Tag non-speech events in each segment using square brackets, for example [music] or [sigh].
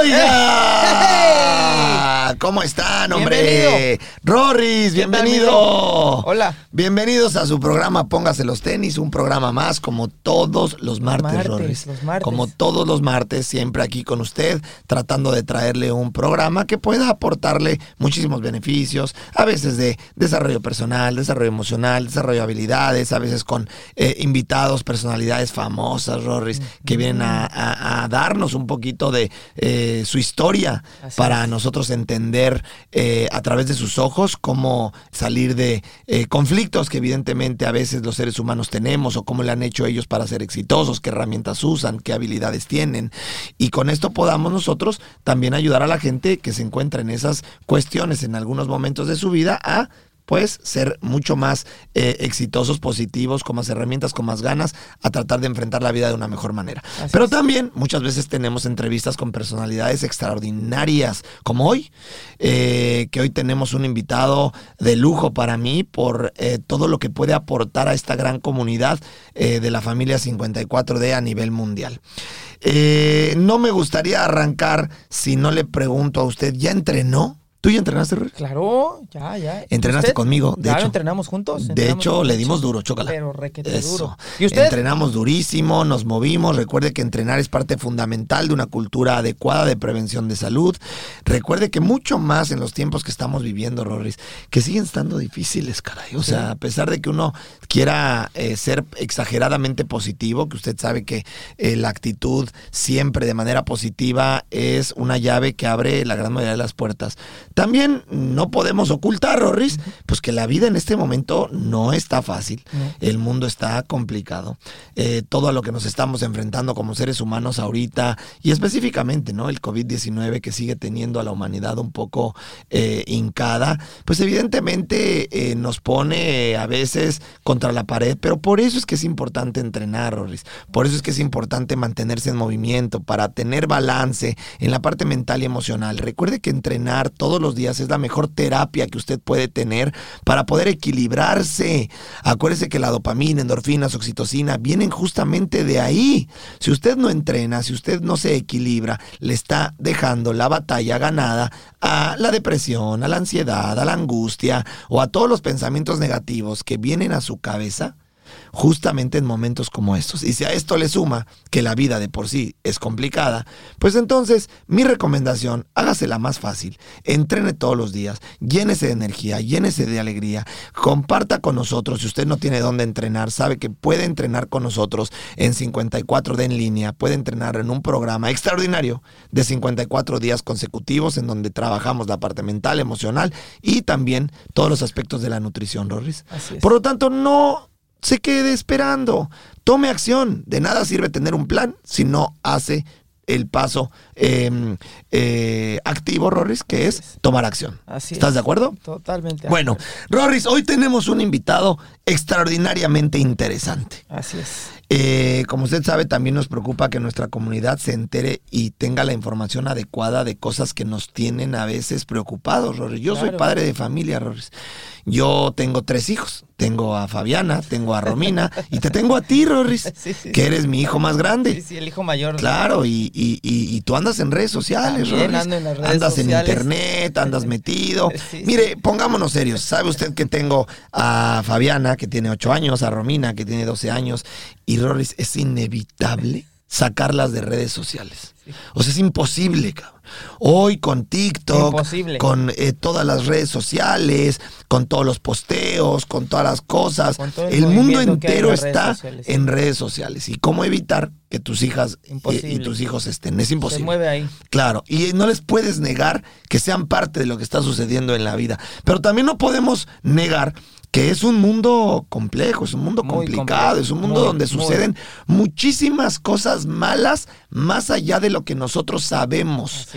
Oiga, ¿cómo están, hombre? Bienvenido. Rorris, ¿Qué tal, mi bienvenido. Hola. Bienvenidos a su programa Póngase los tenis, un programa más como todos los martes, martes, Rorris. los martes. Como todos los martes, siempre aquí con usted, tratando de traerle un programa que pueda aportarle muchísimos beneficios, a veces de desarrollo personal, desarrollo emocional, desarrollo de habilidades, a veces con eh, invitados, personalidades famosas, Rorris, que vienen a, a- a darnos un poquito de eh, su historia Así para es. nosotros entender eh, a través de sus ojos cómo salir de eh, conflictos que evidentemente a veces los seres humanos tenemos o cómo le han hecho ellos para ser exitosos, qué herramientas usan, qué habilidades tienen. Y con esto podamos nosotros también ayudar a la gente que se encuentra en esas cuestiones en algunos momentos de su vida a pues ser mucho más eh, exitosos, positivos, con más herramientas, con más ganas, a tratar de enfrentar la vida de una mejor manera. Así Pero es. también muchas veces tenemos entrevistas con personalidades extraordinarias, como hoy, eh, que hoy tenemos un invitado de lujo para mí por eh, todo lo que puede aportar a esta gran comunidad de la familia 54D a nivel mundial. No me gustaría arrancar si no le pregunto a usted, ¿ya entrenó? ¿Tú ya entrenaste, Rui? Claro, ya, ya. Entrenaste ¿Usted? conmigo, de Claro, hecho. entrenamos juntos. De hecho, le dimos duro, chócala. Pero requete Eso. duro. ¿Y usted? Entrenamos durísimo, nos movimos. Recuerde que entrenar es parte fundamental de una cultura adecuada de prevención de salud. Recuerde que mucho más en los tiempos que estamos viviendo, Rorris, que siguen estando difíciles, caray. O sea, a pesar de que uno quiera eh, ser exageradamente positivo, que usted sabe que eh, la actitud siempre de manera positiva es una llave que abre la gran mayoría de las puertas. También no podemos ocultar, Rorris, pues que la vida en este momento no está fácil. El mundo está complicado. Eh, todo a lo que nos estamos enfrentando como seres humanos ahorita y específicamente, ¿no? El COVID-19 que sigue teniendo a la humanidad un poco eh, hincada, pues evidentemente eh, nos pone a veces contra la pared, pero por eso es que es importante entrenar, Rorris. Por eso es que es importante mantenerse en movimiento para tener balance en la parte mental y emocional. Recuerde que entrenar todos los días es la mejor terapia que usted puede tener para poder equilibrarse. Acuérdese que la dopamina, endorfinas, oxitocina vienen justamente de ahí. Si usted no entrena, si usted no se equilibra, le está dejando la batalla ganada a la depresión, a la ansiedad, a la angustia o a todos los pensamientos negativos que vienen a su cabeza justamente en momentos como estos. Y si a esto le suma que la vida de por sí es complicada, pues entonces mi recomendación, hágasela más fácil, entrene todos los días, llénese de energía, llénese de alegría, comparta con nosotros, si usted no tiene dónde entrenar, sabe que puede entrenar con nosotros en 54D en línea, puede entrenar en un programa extraordinario de 54 días consecutivos en donde trabajamos la parte mental, emocional y también todos los aspectos de la nutrición, Rorris. Por lo tanto, no se quede esperando. Tome acción. De nada sirve tener un plan si no hace el paso eh, eh, activo, Rorris, que es tomar acción. Así ¿Estás es. de acuerdo? Totalmente. Bueno. Rorris, hoy tenemos un invitado extraordinariamente interesante. Así es. Eh, como usted sabe, también nos preocupa que nuestra comunidad se entere y tenga la información adecuada de cosas que nos tienen a veces preocupados, Rorris. Yo soy padre de familia, Rorris. Yo tengo tres hijos. Tengo a Fabiana, tengo a Romina y te tengo a ti, Rorris, [laughs] Sí, sí, que eres mi hijo más grande. Sí, sí, el hijo mayor. Claro, y, y- y- y tú andas en redes sociales, Rorris. ando en las redes andas sociales. en internet, andas metido. [laughs] Mire, pongámonos serios. ¿Sabe usted que tengo a Fabiana, que tiene 8 años, a Romina, que tiene 12 años, y Rorris, es inevitable sacarlas de redes sociales. O sea, es imposible, cabrón. Hoy con TikTok, Imposible. con eh, todas las redes sociales, con todos los posteos, con todas las cosas, el el mundo en entero redes está en redes sociales. ¿Y cómo evitar que tus hijas eh, y Imposible. tus hijos estén? Es Se imposible. mueve ahí. Claro, y no les puedes negar que sean parte de lo que está sucediendo en la vida. Pero también no podemos negar que es un mundo complejo, es un mundo Muy complicado, complejo, es un mundo muy, donde muy. suceden muchísimas cosas malas más allá de lo que nosotros sabemos.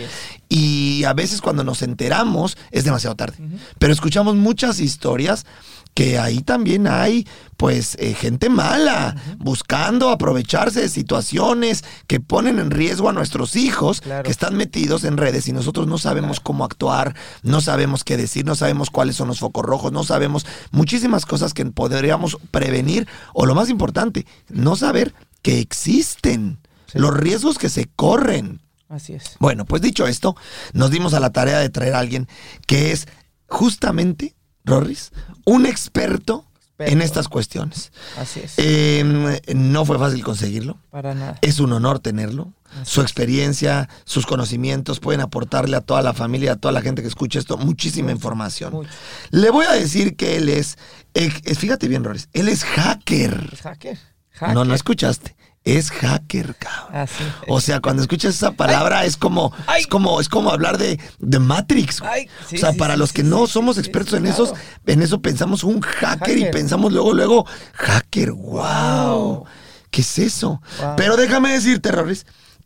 Y a veces cuando nos enteramos es demasiado tarde. Pero escuchamos muchas historias que ahí también hay pues eh, gente mala buscando aprovecharse de situaciones que ponen en riesgo a nuestros hijos Claro. que están metidos en redes y nosotros no sabemos cómo actuar, no sabemos qué decir, no sabemos cuáles son los focos rojos, no sabemos muchísimas cosas que podríamos prevenir o lo más importante, no saber que existen, Sí. los riesgos que se corren. Así es. Bueno, pues dicho esto, nos dimos a la tarea de traer a alguien que es justamente, Rorris, un experto, en estas cuestiones. Así es. Eh, no fue fácil conseguirlo. Para nada. Es un honor tenerlo. Su experiencia, sus conocimientos pueden aportarle a toda la familia, a toda la gente que escucha esto, muchísima información. mucho. Le voy a decir que él es, eh, fíjate bien, Rorris, él es hacker. ¿Es hacker? No, no Hacker. escuchaste. Es hacker, cabrón. Así. O sea, cuando escuchas esa palabra es como, Ay. es como, es como hablar de, de Matrix. güey. Ay, sí, o sea, sí, para sí, los que no somos expertos en claro. esos, en eso pensamos un hacker, y pensamos luego, luego, hacker, wow. Wow. ¿Qué es eso? Wow. Pero déjame decirte, Rorris,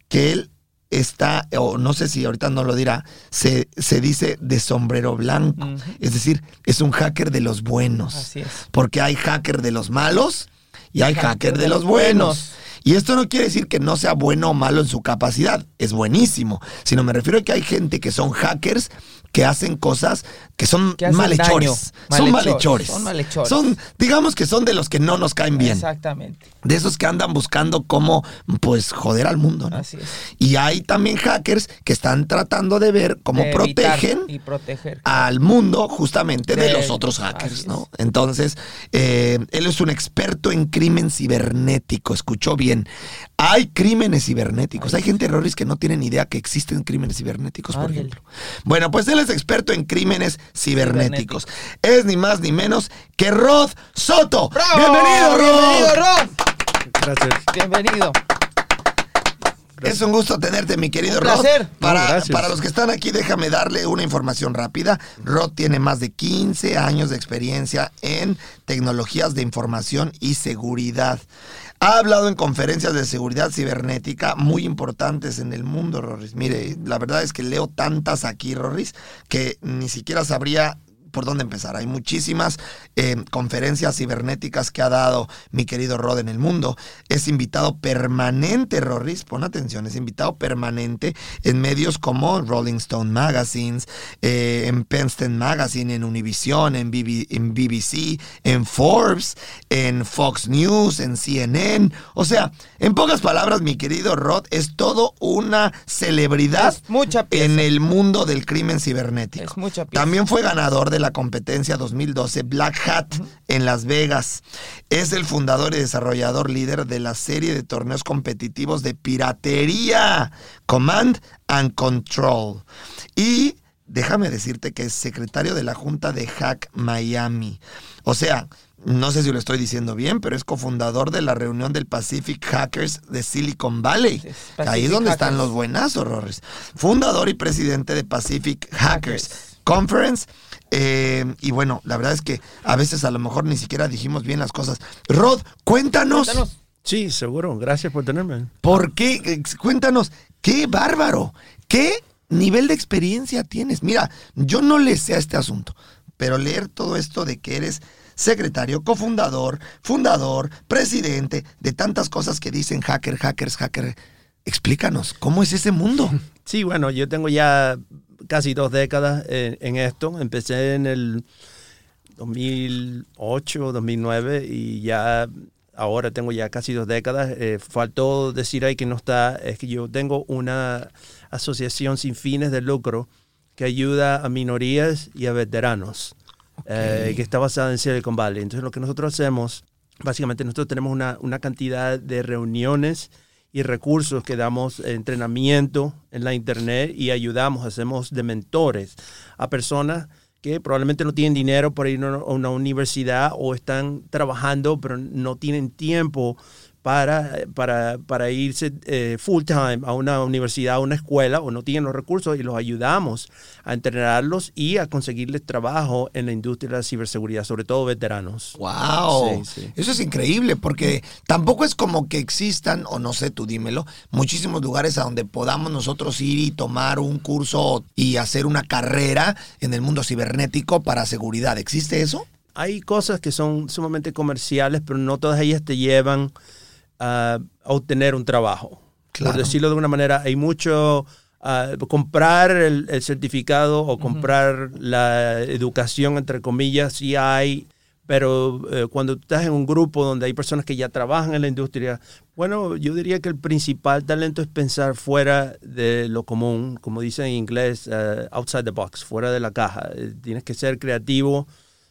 que él está, o no sé si ahorita no lo dirá, se, se dice de sombrero blanco. Es decir, es un hacker de los buenos. Así es. Porque hay hacker de los malos y hay Hacker hacker de de los los buenos. buenos. Y esto no quiere decir que no sea bueno o malo en su capacidad, es buenísimo, sino me refiero a que hay gente que son hackers que hacen cosas que son Que malhechores. Son Malhechores, son malhechores. Son, digamos que son de los que no nos caen bien. Exactamente. De esos que andan buscando cómo, pues, joder al mundo. ¿no? Así es. Y hay también hackers que están tratando de ver cómo De protegen Y proteger. al mundo justamente de, De los otros hackers. ¿no? Entonces, eh, él es un experto en crimen cibernético, escuchó bien. Hay crímenes cibernéticos, hay gente errores que no tienen idea que existen crímenes cibernéticos, por ejemplo. Bueno, pues él es experto en crímenes cibernéticos. Es ni más ni menos que Rod Soto. ¡Bravo! Bienvenido, Rod. Bienvenido, Rod. Gracias. Bienvenido. Es un gusto tenerte, mi querido Un Rod. placer. Para, No, para los que están aquí, déjame darle una información rápida. Rod tiene más de 15 años de experiencia en tecnologías de información y seguridad. Ha hablado en conferencias de seguridad cibernética muy importantes en el mundo, Rorris. Mire, la verdad es que leo tantas aquí, Rorris, que ni siquiera sabría por dónde empezar. Hay muchísimas eh, conferencias cibernéticas que ha dado mi querido Rod en el mundo. Es invitado permanente, Rorris, pon atención, es invitado permanente en medios como Rolling Stone Magazines, eh, en Penn Magazine, en Univision, en, BB en BBC, en Forbes, en Fox News, en CNN. O sea, en pocas palabras, mi querido Rod es todo una celebridad mucha en el mundo del crimen cibernético. Es mucha. También fue ganador de la competencia 2012 Black Hat en Las Vegas. Es el fundador y desarrollador líder de la serie de torneos competitivos de piratería Command and Control. Y déjame decirte que es secretario de la Junta de Hack Miami. O sea, no sé si lo estoy diciendo bien, pero es cofundador de la reunión del Pacific Hackers de Silicon Valley. Sí, Ahí es donde están los buenazos, Rorris. Fundador y presidente de Pacific Hackers. Hackers. Conference. Eh, y bueno, la verdad es que a veces a lo mejor ni siquiera dijimos bien las cosas. Rod, cuéntanos, Cuéntanos. Sí, seguro. Gracias por tenerme. por qué, cuéntanos, qué bárbaro, qué nivel de experiencia tienes. Mira, yo no le sé a este asunto, pero leer todo esto de que eres secretario, cofundador, fundador, presidente, de tantas cosas que dicen hacker, hackers, hacker. Explícanos, ¿cómo es ese mundo? [laughs] Sí, bueno, yo tengo ya casi dos décadas en, en esto. Empecé en el 2008, 2009 y ya ahora tengo ya casi dos décadas. Eh, faltó decir ahí que no está, es que yo tengo una asociación sin fines de lucro que ayuda a minorías y a veteranos, eh, que está basada en Silicon Valley. Entonces lo que nosotros hacemos, básicamente nosotros tenemos una, una cantidad de reuniones y recursos que damos entrenamiento en la internet y ayudamos, hacemos de mentores a personas que probablemente no tienen dinero para ir a una universidad o están trabajando pero no tienen tiempo para, para, para irse eh, full time a una universidad, a una escuela o no tienen los recursos y los ayudamos a entrenarlos y a conseguirles trabajo en la industria de la ciberseguridad, sobre todo veteranos. ¡Wow! Sí, sí. Eso es increíble porque tampoco es como que existan, o no sé, tú dímelo, muchísimos lugares a donde podamos nosotros ir y tomar un curso y hacer una carrera en el mundo cibernético para seguridad. ¿Existe eso? hay cosas que son sumamente comerciales, pero no todas ellas te llevan a, a obtener un trabajo. Claro. Por decirlo de una manera, hay mucho ah, comprar el, el certificado o comprar la educación, entre comillas, sí hay, Pero eh, cuando tú estás en un grupo donde hay personas que ya trabajan en la industria, bueno, yo diría que el principal talento es pensar fuera de lo común, como dicen en inglés, uh, outside the box, fuera de la caja. Eh, tienes que ser creativo,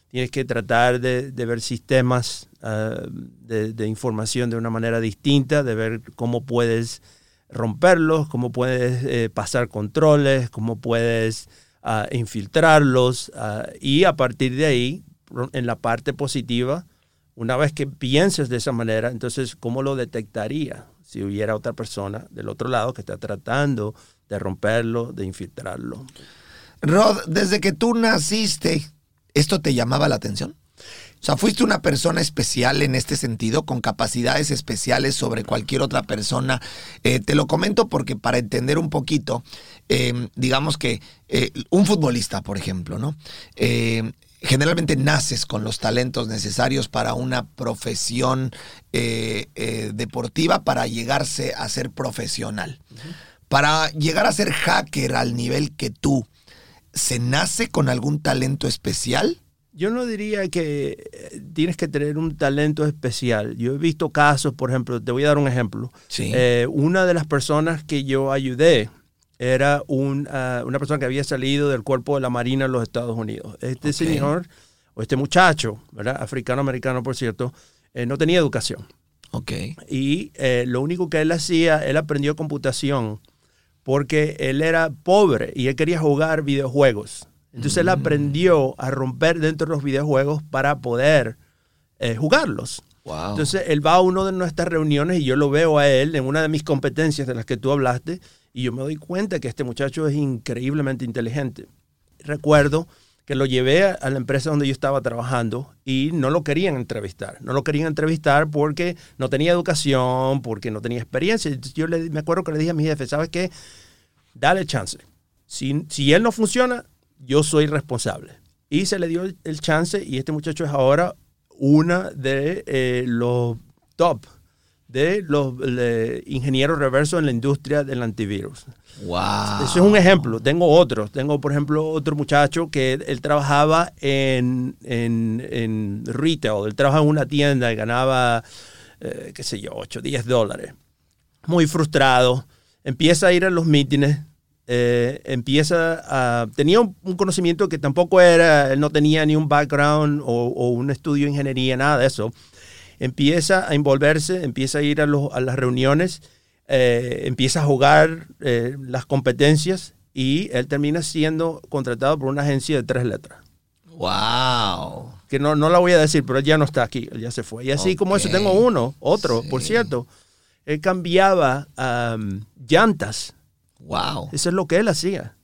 tienes que tratar de, ver sistemas uh, de, información de una manera distinta, de ver cómo puedes romperlos, cómo puedes eh, pasar controles, cómo puedes uh, infiltrarlos y a partir de ahí en la parte positiva, una vez que pienses de esa manera, entonces, ¿cómo lo detectaría si hubiera otra persona del otro lado que está tratando de romperlo, de infiltrarlo? Rod, desde que tú naciste, ¿esto te llamaba la atención? O sea, fuiste una persona especial en este sentido, con capacidades especiales sobre cualquier otra persona. Eh, te lo comento porque para entender un poquito, eh, digamos que eh, un futbolista, por ejemplo, ¿no? Eh, generalmente naces con los talentos necesarios para una profesión eh, deportiva para llegarse a ser profesional. Uh -huh. Para llegar a ser hacker al nivel que tú, ¿se nace con algún talento especial? Yo no diría que eh, tienes que tener un talento especial. Yo he visto casos, por ejemplo, te voy a dar un ejemplo. Sí. Eh, una de las personas que yo ayudé era un, uh, una persona que había salido del cuerpo de la Marina en los Estados Unidos. Este okay. señor, o este muchacho, ¿verdad? Africano-americano, por cierto, eh, no tenía educación. Ok. Y eh, lo único que él hacía, él aprendió computación porque él era pobre y él quería jugar videojuegos. Entonces mm. él aprendió a romper dentro de los videojuegos para poder eh, jugarlos. Wow. Entonces él va a una de nuestras reuniones y yo lo veo a él en una de mis competencias de las que tú hablaste y yo me doy cuenta que este muchacho es increíblemente inteligente. Recuerdo que lo llevé a la empresa donde yo estaba trabajando y no lo querían entrevistar. No lo querían entrevistar porque no tenía educación, porque no tenía experiencia. Yo le, me acuerdo que le dije a mi jefe, ¿sabes qué? Dale chance. Si, si él no funciona, yo soy responsable. Y se le dio el chance y este muchacho es ahora una de eh, los top de los ingenieros reversos en la industria del antivirus. Wow. Ese es un ejemplo. Tengo otros. Tengo, por ejemplo, otro muchacho que él trabajaba en, en, en retail. Él trabajaba en una tienda y ganaba, eh, qué sé yo, 8, 10 dólares. Muy frustrado. Empieza a ir a los mítines. Eh, empieza a... Tenía un, un, conocimiento que tampoco era... Él no tenía ni un background o, o un estudio de ingeniería, nada de eso empieza a envolverse, empieza a ir a, los, a las reuniones, eh, empieza a jugar eh, las competencias y él termina siendo contratado por una agencia de tres letras. ¡Wow! Que no, no la voy a decir, pero él ya no está aquí, él ya se fue. Y así okay. como eso, tengo uno, otro, sí. por cierto. Él cambiaba um, llantas. ¡Wow! Eso es lo que él hacía.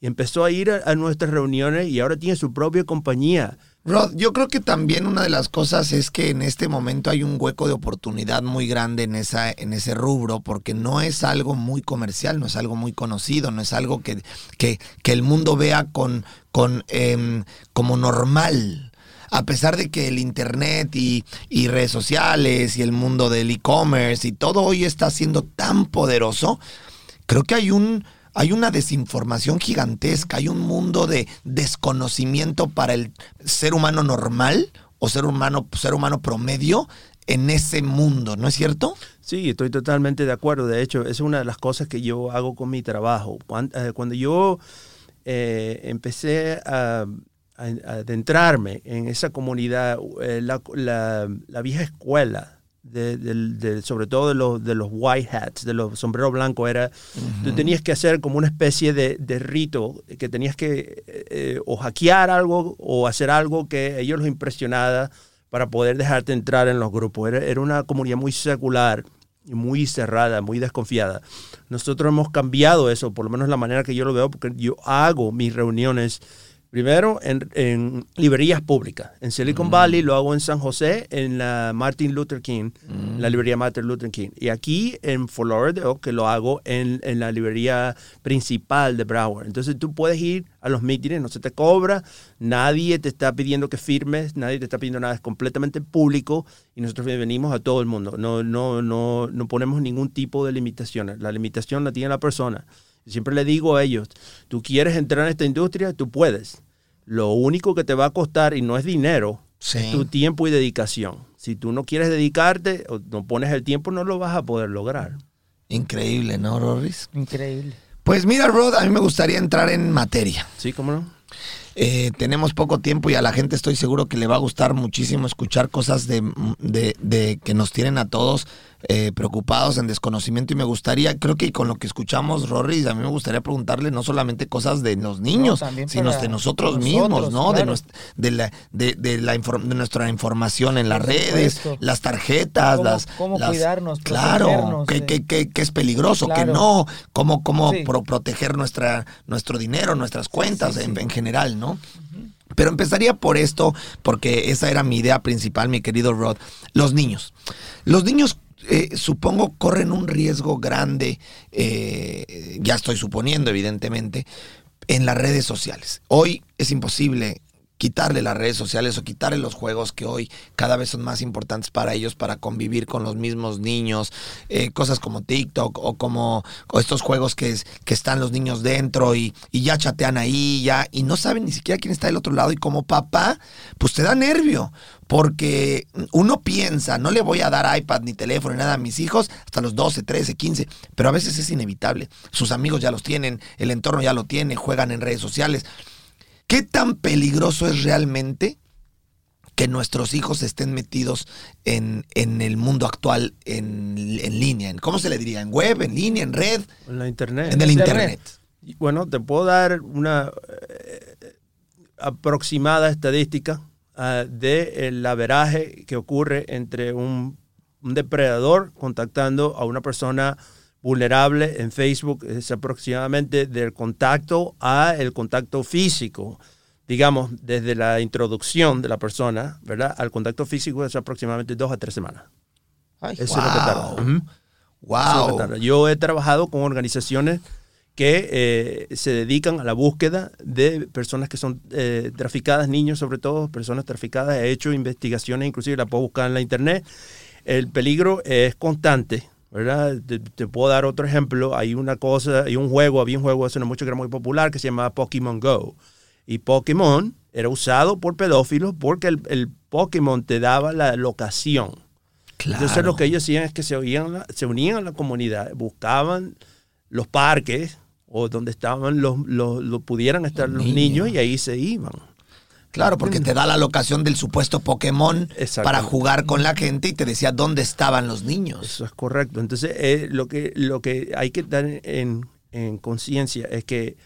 Y empezó a ir a, a nuestras reuniones y ahora tiene su propia compañía Rod, yo creo que también una de las cosas es que en este momento hay un hueco de oportunidad muy grande en, esa, en ese rubro, porque no es algo muy comercial, no es algo muy conocido, no es algo que, que, que el mundo vea con, con, eh, como normal. A pesar de que el Internet y, y redes sociales y el mundo del e-commerce y todo hoy está siendo tan poderoso, creo que hay un hay una desinformación gigantesca, hay un mundo de desconocimiento para el ser humano normal o ser humano, ser humano promedio en ese mundo, ¿no es cierto? Sí, estoy totalmente de acuerdo. De hecho, es una de las cosas que yo hago con mi trabajo. Cuando, cuando yo eh, empecé a, adentrarme en esa comunidad, eh, la, la vieja escuela de, de, de, sobre todo de los, de los white hats, de los sombreros blancos, era, uh -huh. tú tenías que hacer como una especie de, de rito, que tenías que eh, o hackear algo o hacer algo que ellos los impresionara para poder dejarte entrar en los grupos. Era, era una comunidad muy secular muy cerrada, muy desconfiada. Nosotros hemos cambiado eso, por lo menos la manera que yo lo veo, porque yo hago mis reuniones Primero, en, en, librerías públicas. En Silicon mm. Valley lo hago en San José, en la Martin Luther King, mm. la librería Martin Luther King. Y aquí en Fort Lauderdale, que lo hago en, en, la librería principal de Broward. Entonces tú puedes ir a los mítines, no se te cobra, nadie te está pidiendo que firmes, nadie te está pidiendo nada, es completamente público y nosotros venimos a todo el mundo. No, no, no, no ponemos ningún tipo de limitaciones. La limitación la tiene la persona. Siempre le digo a ellos, tú quieres entrar en esta industria, tú puedes. Lo único que te va a costar, y no es dinero, Sí. Es tu tiempo y dedicación. Si tú no quieres dedicarte o no pones el tiempo, no lo vas a poder lograr. Increíble, ¿no, Rorris? Increíble. Pues mira, Rod, a mí me gustaría entrar en materia. ¿Sí? ¿Cómo no? Eh, tenemos poco tiempo y a la gente estoy seguro que le va a gustar muchísimo escuchar cosas de, de- de que nos tienen a todos eh, preocupados en desconocimiento y me gustaría, creo que con lo que escuchamos, Rory, a mí me gustaría preguntarle no solamente cosas de los niños, sino de nosotros, nosotros, mismos, ¿no? De, de, la, de, de la inform- de nuestra información en las redes, las tarjetas, Cómo- las... cómo las- cuidarnos, Claro, protegernos que, que- que- que es peligroso, que Claro. no, cómo, cómo Sí. pro- proteger nuestra, nuestro dinero, nuestras cuentas sí, en, sí. en general, ¿no? Pero empezaría por esto, porque esa era mi idea principal, mi querido Rod. Los niños. Los niños, eh, supongo, corren un riesgo grande, eh, ya estoy suponiendo, evidentemente, en las redes sociales. Hoy es imposible quitarle las redes sociales o quitarle los juegos que hoy cada vez son más importantes para ellos para convivir con los mismos niños, eh, cosas como TikTok o como estos juegos que, es- que están los niños dentro y, y ya chatean ahí ya y no saben ni siquiera quién está del otro lado y como papá, pues te da nervio porque uno piensa, no le voy a dar iPad ni teléfono ni nada a mis hijos hasta los 12, 13, 15, pero a veces es inevitable. Sus amigos ya los tienen, el entorno ya lo tiene, juegan en redes sociales. ¿Qué tan peligroso es realmente que nuestros hijos estén metidos en, en el mundo actual en, en línea? En, ¿Cómo se le diría? ¿En web, en línea, en red? En la internet. En el Internet. Bueno, te puedo dar una eh, aproximada estadística ah, de el averaje que ocurre entre un, un depredador contactando a una persona vulnerable en Facebook. Es aproximadamente del contacto a el contacto físico. Digamos, desde la introducción de la persona, ¿verdad? Al contacto físico es aproximadamente dos a tres semanas. Ay, Eso es lo que tarda. Wow. Es lo que Wow. tarda. Yo he trabajado con organizaciones que eh, se dedican a la búsqueda de personas que son eh, traficadas, niños sobre todo, personas traficadas. He hecho investigaciones, inclusive la puedo buscar en la internet. El peligro es constante, ¿verdad? Te, te puedo dar otro ejemplo. Hay una cosa, hay un juego, había un juego hace no mucho que era muy popular que se llamaba Pokémon Go. Y Pokémon era usado por pedófilos porque el, el Pokémon te daba la locación. Entonces lo que ellos hacían es que se, oían, se unían a la comunidad, buscaban los parques o donde estaban los, los, los- pudieran estar los, Los niños. niños. y ahí se iban. Claro, porque te da la locación del supuesto Pokémon para jugar con la gente y te decía dónde estaban los niños. Eso es correcto. Entonces eh, lo, que, lo que hay que dar en, en conciencia es que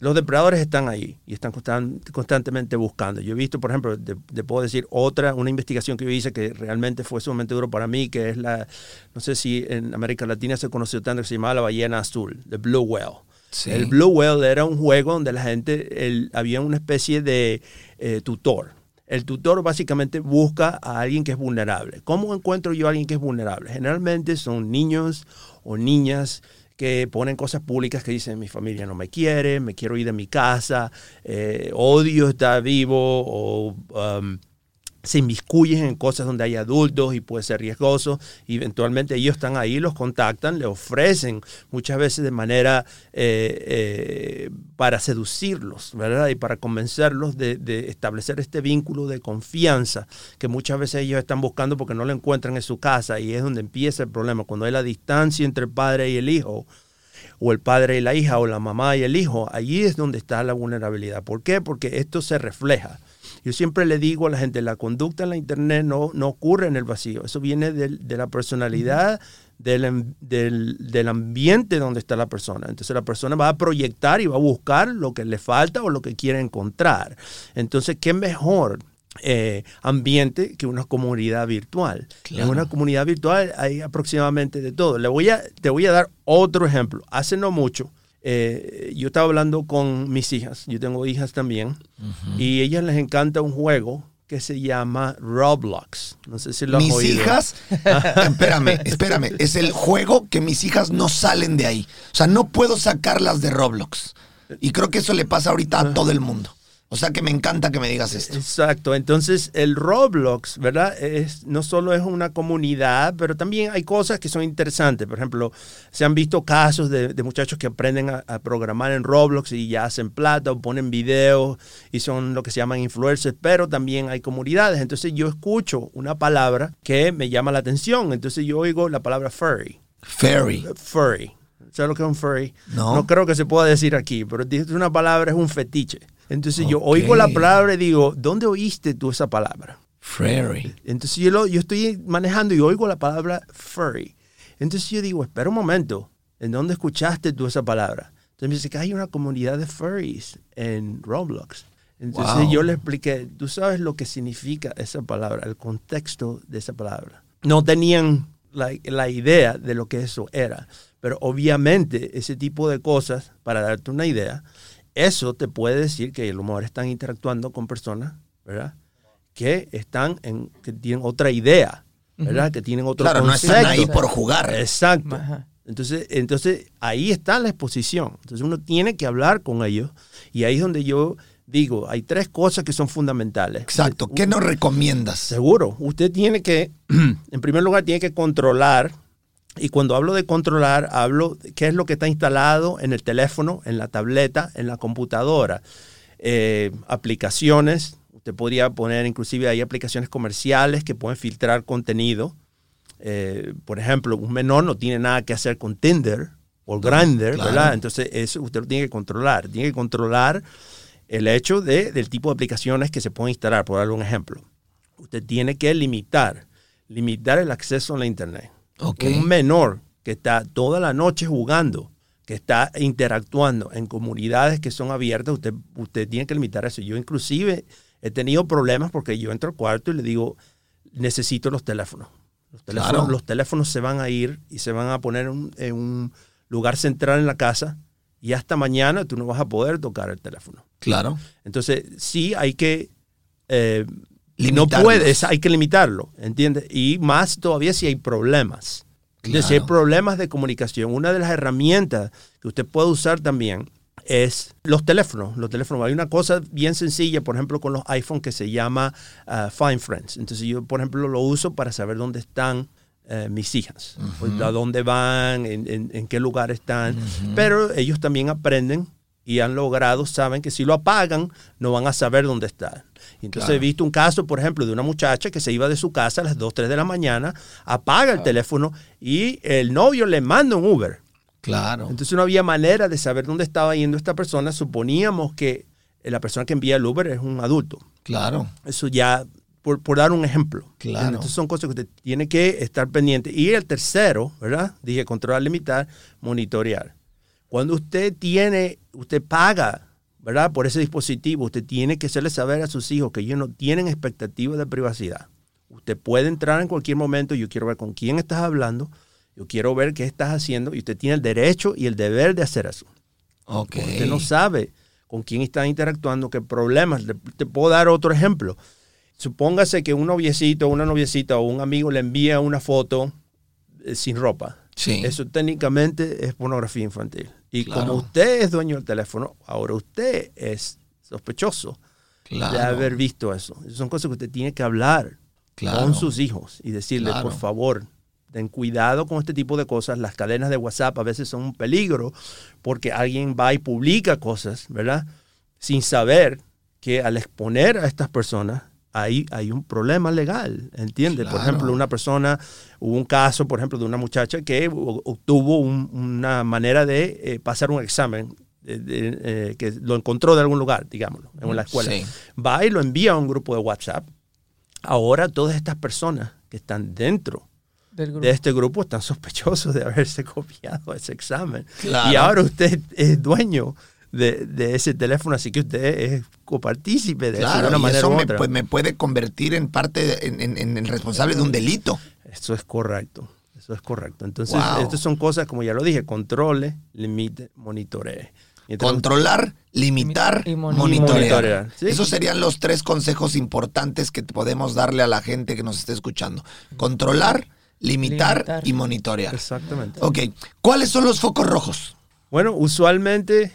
los depredadores están ahí y están constan- constantemente buscando. Yo he visto, por ejemplo, te, te puedo decir otra, una investigación que yo hice que realmente fue sumamente duro para mí, que es la, no sé si en América Latina se conoció tanto que se llamaba la ballena azul, the blue whale. El Blue Whale era un juego donde la gente, había una especie de eh, tutor. El tutor básicamente busca a alguien que es vulnerable. ¿Cómo encuentro yo a alguien que es vulnerable? Generalmente son niños o niñas que ponen cosas públicas que dicen mi familia no me quiere, me quiero ir de mi casa, eh, odio estar vivo o um, se inmiscuyen en cosas donde hay adultos y puede ser riesgoso. Y eventualmente ellos están ahí, los contactan, le ofrecen muchas veces de manera eh, eh, para seducirlos. Y para convencerlos de, de establecer este vínculo de confianza que muchas veces ellos están buscando porque no lo encuentran en su casa y es donde empieza el problema. Cuando hay la distancia entre el padre y el hijo, o el padre y la hija, o la mamá y el hijo, allí es donde está la vulnerabilidad. ¿Por qué? Porque esto se refleja. Yo siempre le digo a la gente, la conducta en la internet no, no ocurre en el vacío, eso viene de, la personalidad, del, del, del ambiente donde está la persona. Entonces la persona va a proyectar y va a buscar lo que le falta o lo que quiere encontrar. Entonces, ¿qué mejor? eh, ambiente que una comunidad virtual. Claro. En una comunidad virtual hay aproximadamente de todo. Le voy a, te voy a dar otro ejemplo. Hace no mucho, eh, yo estaba hablando con mis hijas, yo tengo hijas también, y a ellas les encanta un juego que se llama Roblox. No sé si lo has Mis oído. hijas, [laughs] espérame, espérame, es el juego que mis hijas no salen de ahí. O sea, no puedo sacarlas de Roblox. Y creo que eso le pasa ahorita a todo el mundo. O sea que me encanta que me digas esto. Exacto. Entonces, el Roblox, ¿verdad? Es, no solo es una comunidad, pero también hay cosas que son interesantes. Por ejemplo, se han visto casos de, de muchachos que aprenden a, a, programar en Roblox y ya hacen plata o ponen videos y son lo que se llaman influencers, pero también hay comunidades. Entonces, yo escucho una palabra que me llama la atención. Entonces, yo oigo la palabra furry. Furry. Furry. ¿Sabes lo que es un furry? No. No creo que se pueda decir aquí, pero es una palabra, es un fetiche. Entonces yo oigo la palabra y digo, ¿dónde oíste tú esa palabra? Furry. Entonces yo, lo, yo estoy manejando y oigo la palabra furry. Entonces yo digo, espera un momento, ¿en dónde escuchaste tú esa palabra? Entonces me dice que hay una comunidad de furries en Roblox. Entonces Wow. yo le expliqué, tú sabes lo que significa esa palabra, el contexto de esa palabra. No tenían la, la idea de lo que eso era, pero obviamente ese tipo de cosas, para darte una idea, eso te puede decir que a lo mejor están interactuando con personas, ¿verdad? Que están en, que tienen otra idea, ¿verdad? Que tienen otro Claro, no concepto. están ahí por jugar. Exacto. Ajá. Entonces, entonces ahí está la exposición. Entonces uno tiene que hablar con ellos y ahí es donde yo digo, hay tres cosas que son fundamentales. Exacto. ¿Qué nos recomiendas? Seguro, usted tiene que, [clears throat] en primer lugar, tiene que controlar. Y cuando hablo de controlar, hablo de qué es lo que está instalado en el teléfono, en la tableta, en la computadora. Eh, aplicaciones, usted podría poner, inclusive hay aplicaciones comerciales que pueden filtrar contenido. Eh, por ejemplo, un menor no tiene nada que hacer con Tinder o Grindr, claro. ¿verdad? Entonces, eso usted lo tiene que controlar. Tiene que controlar el hecho de, del tipo de aplicaciones que se pueden instalar, por darle un ejemplo. Usted tiene que limitar, limitar el acceso a la Internet. Un menor que está toda la noche jugando, que está interactuando en comunidades que son abiertas, usted, usted tiene que limitar eso. Yo inclusive he tenido problemas porque yo entro al cuarto y le digo, necesito los teléfonos. Los teléfonos, Claro. los teléfonos se van a ir y se van a poner en, en un lugar central en la casa y hasta mañana tú no vas a poder tocar el teléfono. Claro. Entonces, sí hay que... eh, no Limitarlos. puedes, hay que limitarlo, ¿entiendes? Y más todavía si hay problemas. Entonces, si hay problemas de comunicación, una de las herramientas que usted puede usar también es los teléfonos. Los teléfonos. Hay una cosa bien sencilla, por ejemplo, con los iPhone que se llama ah, Find Friends. Entonces, yo, por ejemplo, lo uso para saber dónde están eh, mis hijas, pues, a dónde van, en, en- en qué lugar están. Pero ellos también aprenden y han logrado, saben que si lo apagan, no van a saber dónde están. Entonces Claro. he visto un caso, por ejemplo, de una muchacha que se iba de su casa a las 2, 3 de la mañana, apaga el teléfono y el novio le manda un Uber. Claro. Entonces no había manera de saber dónde estaba yendo esta persona. Suponíamos que la persona que envía el Uber es un adulto. Claro. Eso ya, por, por dar un ejemplo. Claro. Entonces son cosas que usted tiene que estar pendiente. Y el tercero, ¿verdad? Dije controlar, limitar, monitorear. Cuando usted tiene, usted paga, ¿verdad? Por ese dispositivo, usted tiene que hacerle saber a sus hijos que ellos no tienen expectativas de privacidad. Usted puede entrar en cualquier momento, yo quiero ver con quién estás hablando, yo quiero ver qué estás haciendo y usted tiene el derecho y el deber de hacer eso. Ok. Usted no sabe con quién está interactuando, qué problemas. Le- te puedo dar otro ejemplo. Supóngase que un noviecito, una noviecita o un amigo le envía una foto eh, sin ropa. Sí. Eso técnicamente es pornografía infantil. Y Claro. como usted es dueño del teléfono, ahora usted es sospechoso de haber visto eso. Son cosas que usted tiene que hablar Claro. con sus hijos y decirle, por favor, ten cuidado con este tipo de cosas. Las cadenas de WhatsApp a veces son un peligro porque alguien va y publica cosas, ¿verdad? Sin saber que al exponer a estas personas ahí hay un problema legal, ¿entiendes? Por ejemplo, una persona, hubo un caso, por ejemplo, de una muchacha que obtuvo un- una manera de eh, pasar un examen de- de, eh, que lo encontró de algún lugar, digámoslo, en la escuela. Sí. Va y lo envía a un grupo de WhatsApp. Ahora todas estas personas que están dentro Del grupo. de este grupo están sospechosos de haberse [laughs] copiado ese examen. Claro. Y ahora usted es dueño de, de ese teléfono, así que usted es copartícipe de eso de Claro, una y manera eso u me, otra. pues, me puede convertir en parte, de- en, en- en el responsable de un delito. Eso es correcto. Eso es correcto. Entonces, Wow. estas son cosas, como ya lo dije, controle, limite, monitoree. Entonces- Controlar, limitar, Y mon- monitorear. monitorear, sí. Esos serían los tres consejos importantes que podemos darle a la gente que nos esté escuchando. Controlar, limitar, Limitar. y monitorear. Exactamente. Ok, ¿cuáles son los focos rojos? Bueno, usualmente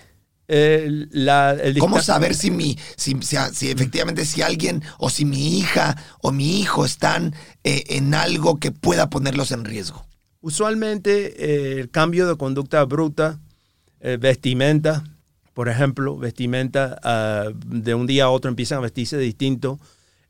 eh, la, el ¿Cómo saber si mi, si, si- si efectivamente si alguien o si mi hija o mi hijo están eh, en algo que pueda ponerlos en riesgo? Usualmente eh, el cambio de conducta bruta, eh, vestimenta, por ejemplo, vestimenta ah, de un día a otro empiezan a vestirse distinto.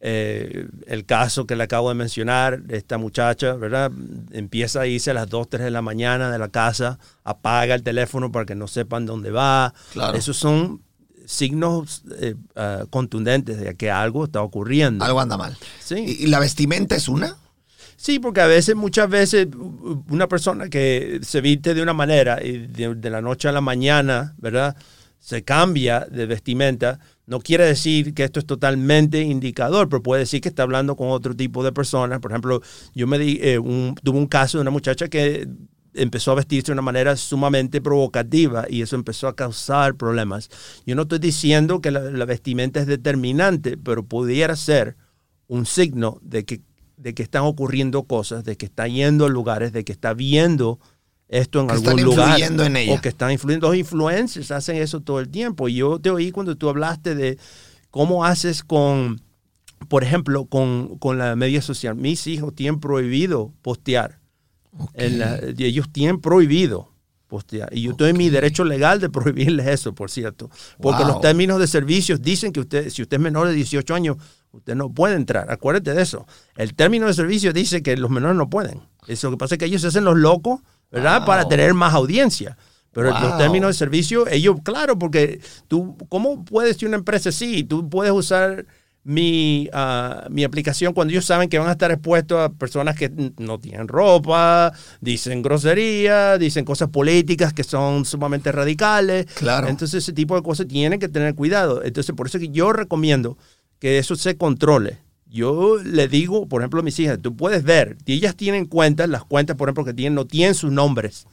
Eh, el caso que le acabo de mencionar, esta muchacha, ¿verdad? Empieza a irse a las 2, 3 de la mañana de la casa, apaga el teléfono para que no sepan dónde va. Claro. Esos son signos eh, ah, contundentes de que algo está ocurriendo. Algo anda mal. Sí. ¿Y, la vestimenta es una? Sí, porque a veces, muchas veces, una persona que se viste de una manera y de, de la noche a la mañana, ¿verdad? Se cambia de vestimenta. No quiere decir que esto es totalmente indicador, pero puede decir que está hablando con otro tipo de personas. Por ejemplo, yo me di, eh, un- tuve un caso de una muchacha que empezó a vestirse de una manera sumamente provocativa y eso empezó a causar problemas. Yo no estoy diciendo que la, la vestimenta es determinante, pero pudiera ser un signo de que, de que están ocurriendo cosas, de que está yendo a lugares, de que está viendo esto en Que algún están lugar. influyendo en ella. O que están influyendo. Los influencers hacen eso todo el tiempo. Y yo te oí cuando tú hablaste de cómo haces con, por ejemplo, con, con la media social. Mis hijos tienen prohibido postear. En la- ellos tienen prohibido postear. Y yo estoy en mi derecho legal de prohibirles eso, por cierto. Porque Wow. los términos de servicios dicen que usted, si usted es menor de 18 años, usted no puede entrar. Acuérdate de eso. El término de servicio dice que los menores no pueden. Eso que pasa es que ellos se hacen los locos, ¿verdad? Wow. Para tener más audiencia. Pero Wow. los términos de servicio, ellos, claro, porque tú, ¿cómo puedes si una empresa así? Tú puedes usar mi, ah, mi aplicación cuando ellos saben que van a estar expuestos a personas que no tienen ropa, dicen groserías, dicen cosas políticas que son sumamente radicales. Claro. Entonces ese tipo de cosas tienen que tener cuidado. Entonces por eso es que yo recomiendo que eso se controle. Yo le digo, por ejemplo, a mis hijas, tú puedes ver, y ellas tienen cuentas, las cuentas, por ejemplo, que tienen, no tienen sus nombres.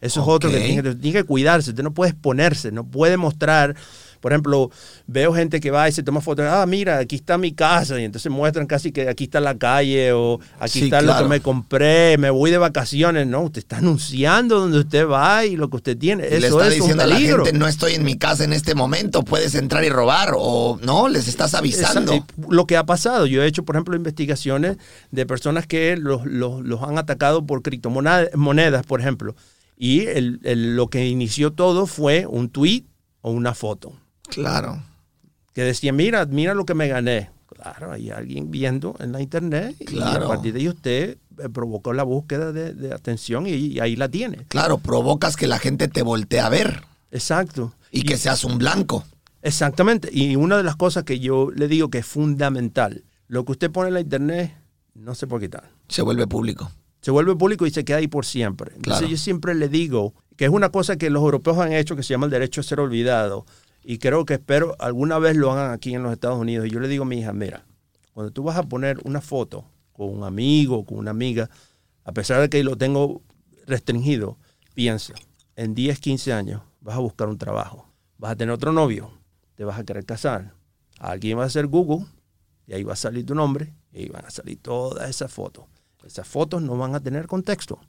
Eso es otro que tiene, que tiene que cuidarse. Usted no puede exponerse, no puede mostrar. Por ejemplo, veo gente que va y se toma fotos. Ah, mira, aquí está mi casa. Y entonces muestran casi que aquí está la calle o aquí Sí, está lo que me compré, me voy de vacaciones. No, usted está anunciando dónde usted va y lo que usted tiene. Y le está es un diciendo a la gente, no estoy en mi casa en este momento, puedes entrar y robar. O no, les estás avisando. Eh, lo que ha pasado, yo he hecho, por ejemplo, investigaciones de personas que los, los- los han atacado por criptomonedas, monedas, por ejemplo. Y el- el- lo que inició todo fue un tweet o una foto Claro. que decía, mira, mira lo que me gané. Claro, hay alguien viendo en la internet y Claro. a partir de ahí usted eh, provocó la búsqueda de, de atención y, y ahí la tiene. Claro, provocas que la gente te voltee a ver Exacto. y que seas un blanco. Exactamente. Y una de las cosas que yo le digo que es fundamental, lo que usted pone en la internet no se puede quitar. Se vuelve público. Se vuelve público y se queda ahí por siempre. Entonces Claro. yo siempre le digo que es una cosa que los europeos han hecho que se llama el derecho a ser olvidado. Y creo que espero alguna vez lo hagan aquí en los Estados Unidos. Y yo le digo a mi hija, mira, cuando tú vas a poner una foto con un amigo, con una amiga, a pesar de que lo tengo restringido, piensa, en 10, 15 años vas a buscar un trabajo, vas a tener otro novio, te vas a querer casar, alguien va a hacer Google y ahí va a salir tu nombre y ahí van a salir todas esas fotos. Esas fotos no van a tener contexto.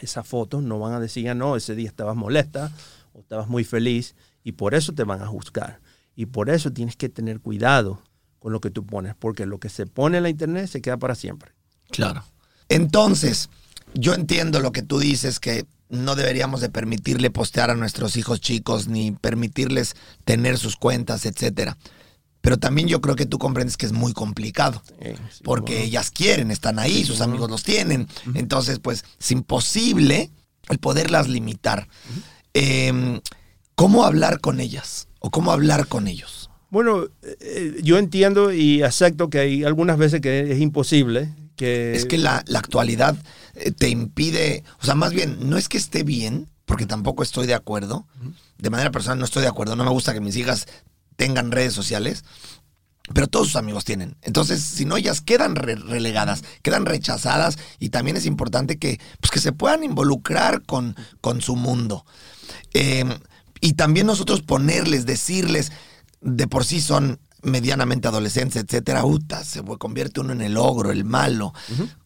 Esas fotos no van a decir, "Ah, no, ese día estabas molesta o estabas muy feliz y por eso te van a juzgar. Y por eso tienes que tener cuidado con lo que tú pones, porque lo que se pone en la internet se queda para siempre. Claro. Entonces, yo entiendo lo que tú dices, que no deberíamos de permitirle postear a nuestros hijos chicos, ni permitirles tener sus cuentas, etcétera. Pero también yo creo que tú comprendes que es muy complicado. Sí, porque bueno. ellas quieren, están ahí, sus amigos los tienen. Entonces, pues, es imposible el poderlas limitar. Eh, ¿Cómo hablar con ellas? ¿O cómo hablar con ellos? Bueno, eh, yo entiendo y acepto que hay algunas veces que es imposible. Que, Es que la, la actualidad eh, te impide, o sea, más bien, no es que esté bien, porque tampoco estoy de acuerdo. De manera personal no estoy de acuerdo. No me gusta que mis hijas tengan redes sociales. Pero todos sus amigos tienen. Entonces, si no, ellas quedan re- relegadas, quedan rechazadas y también es importante que, pues, que se puedan involucrar con, con su mundo. Eh, y también nosotros ponerles, decirles, de por sí son medianamente adolescentes, etcétera, uta, se convierte uno en el ogro, el malo.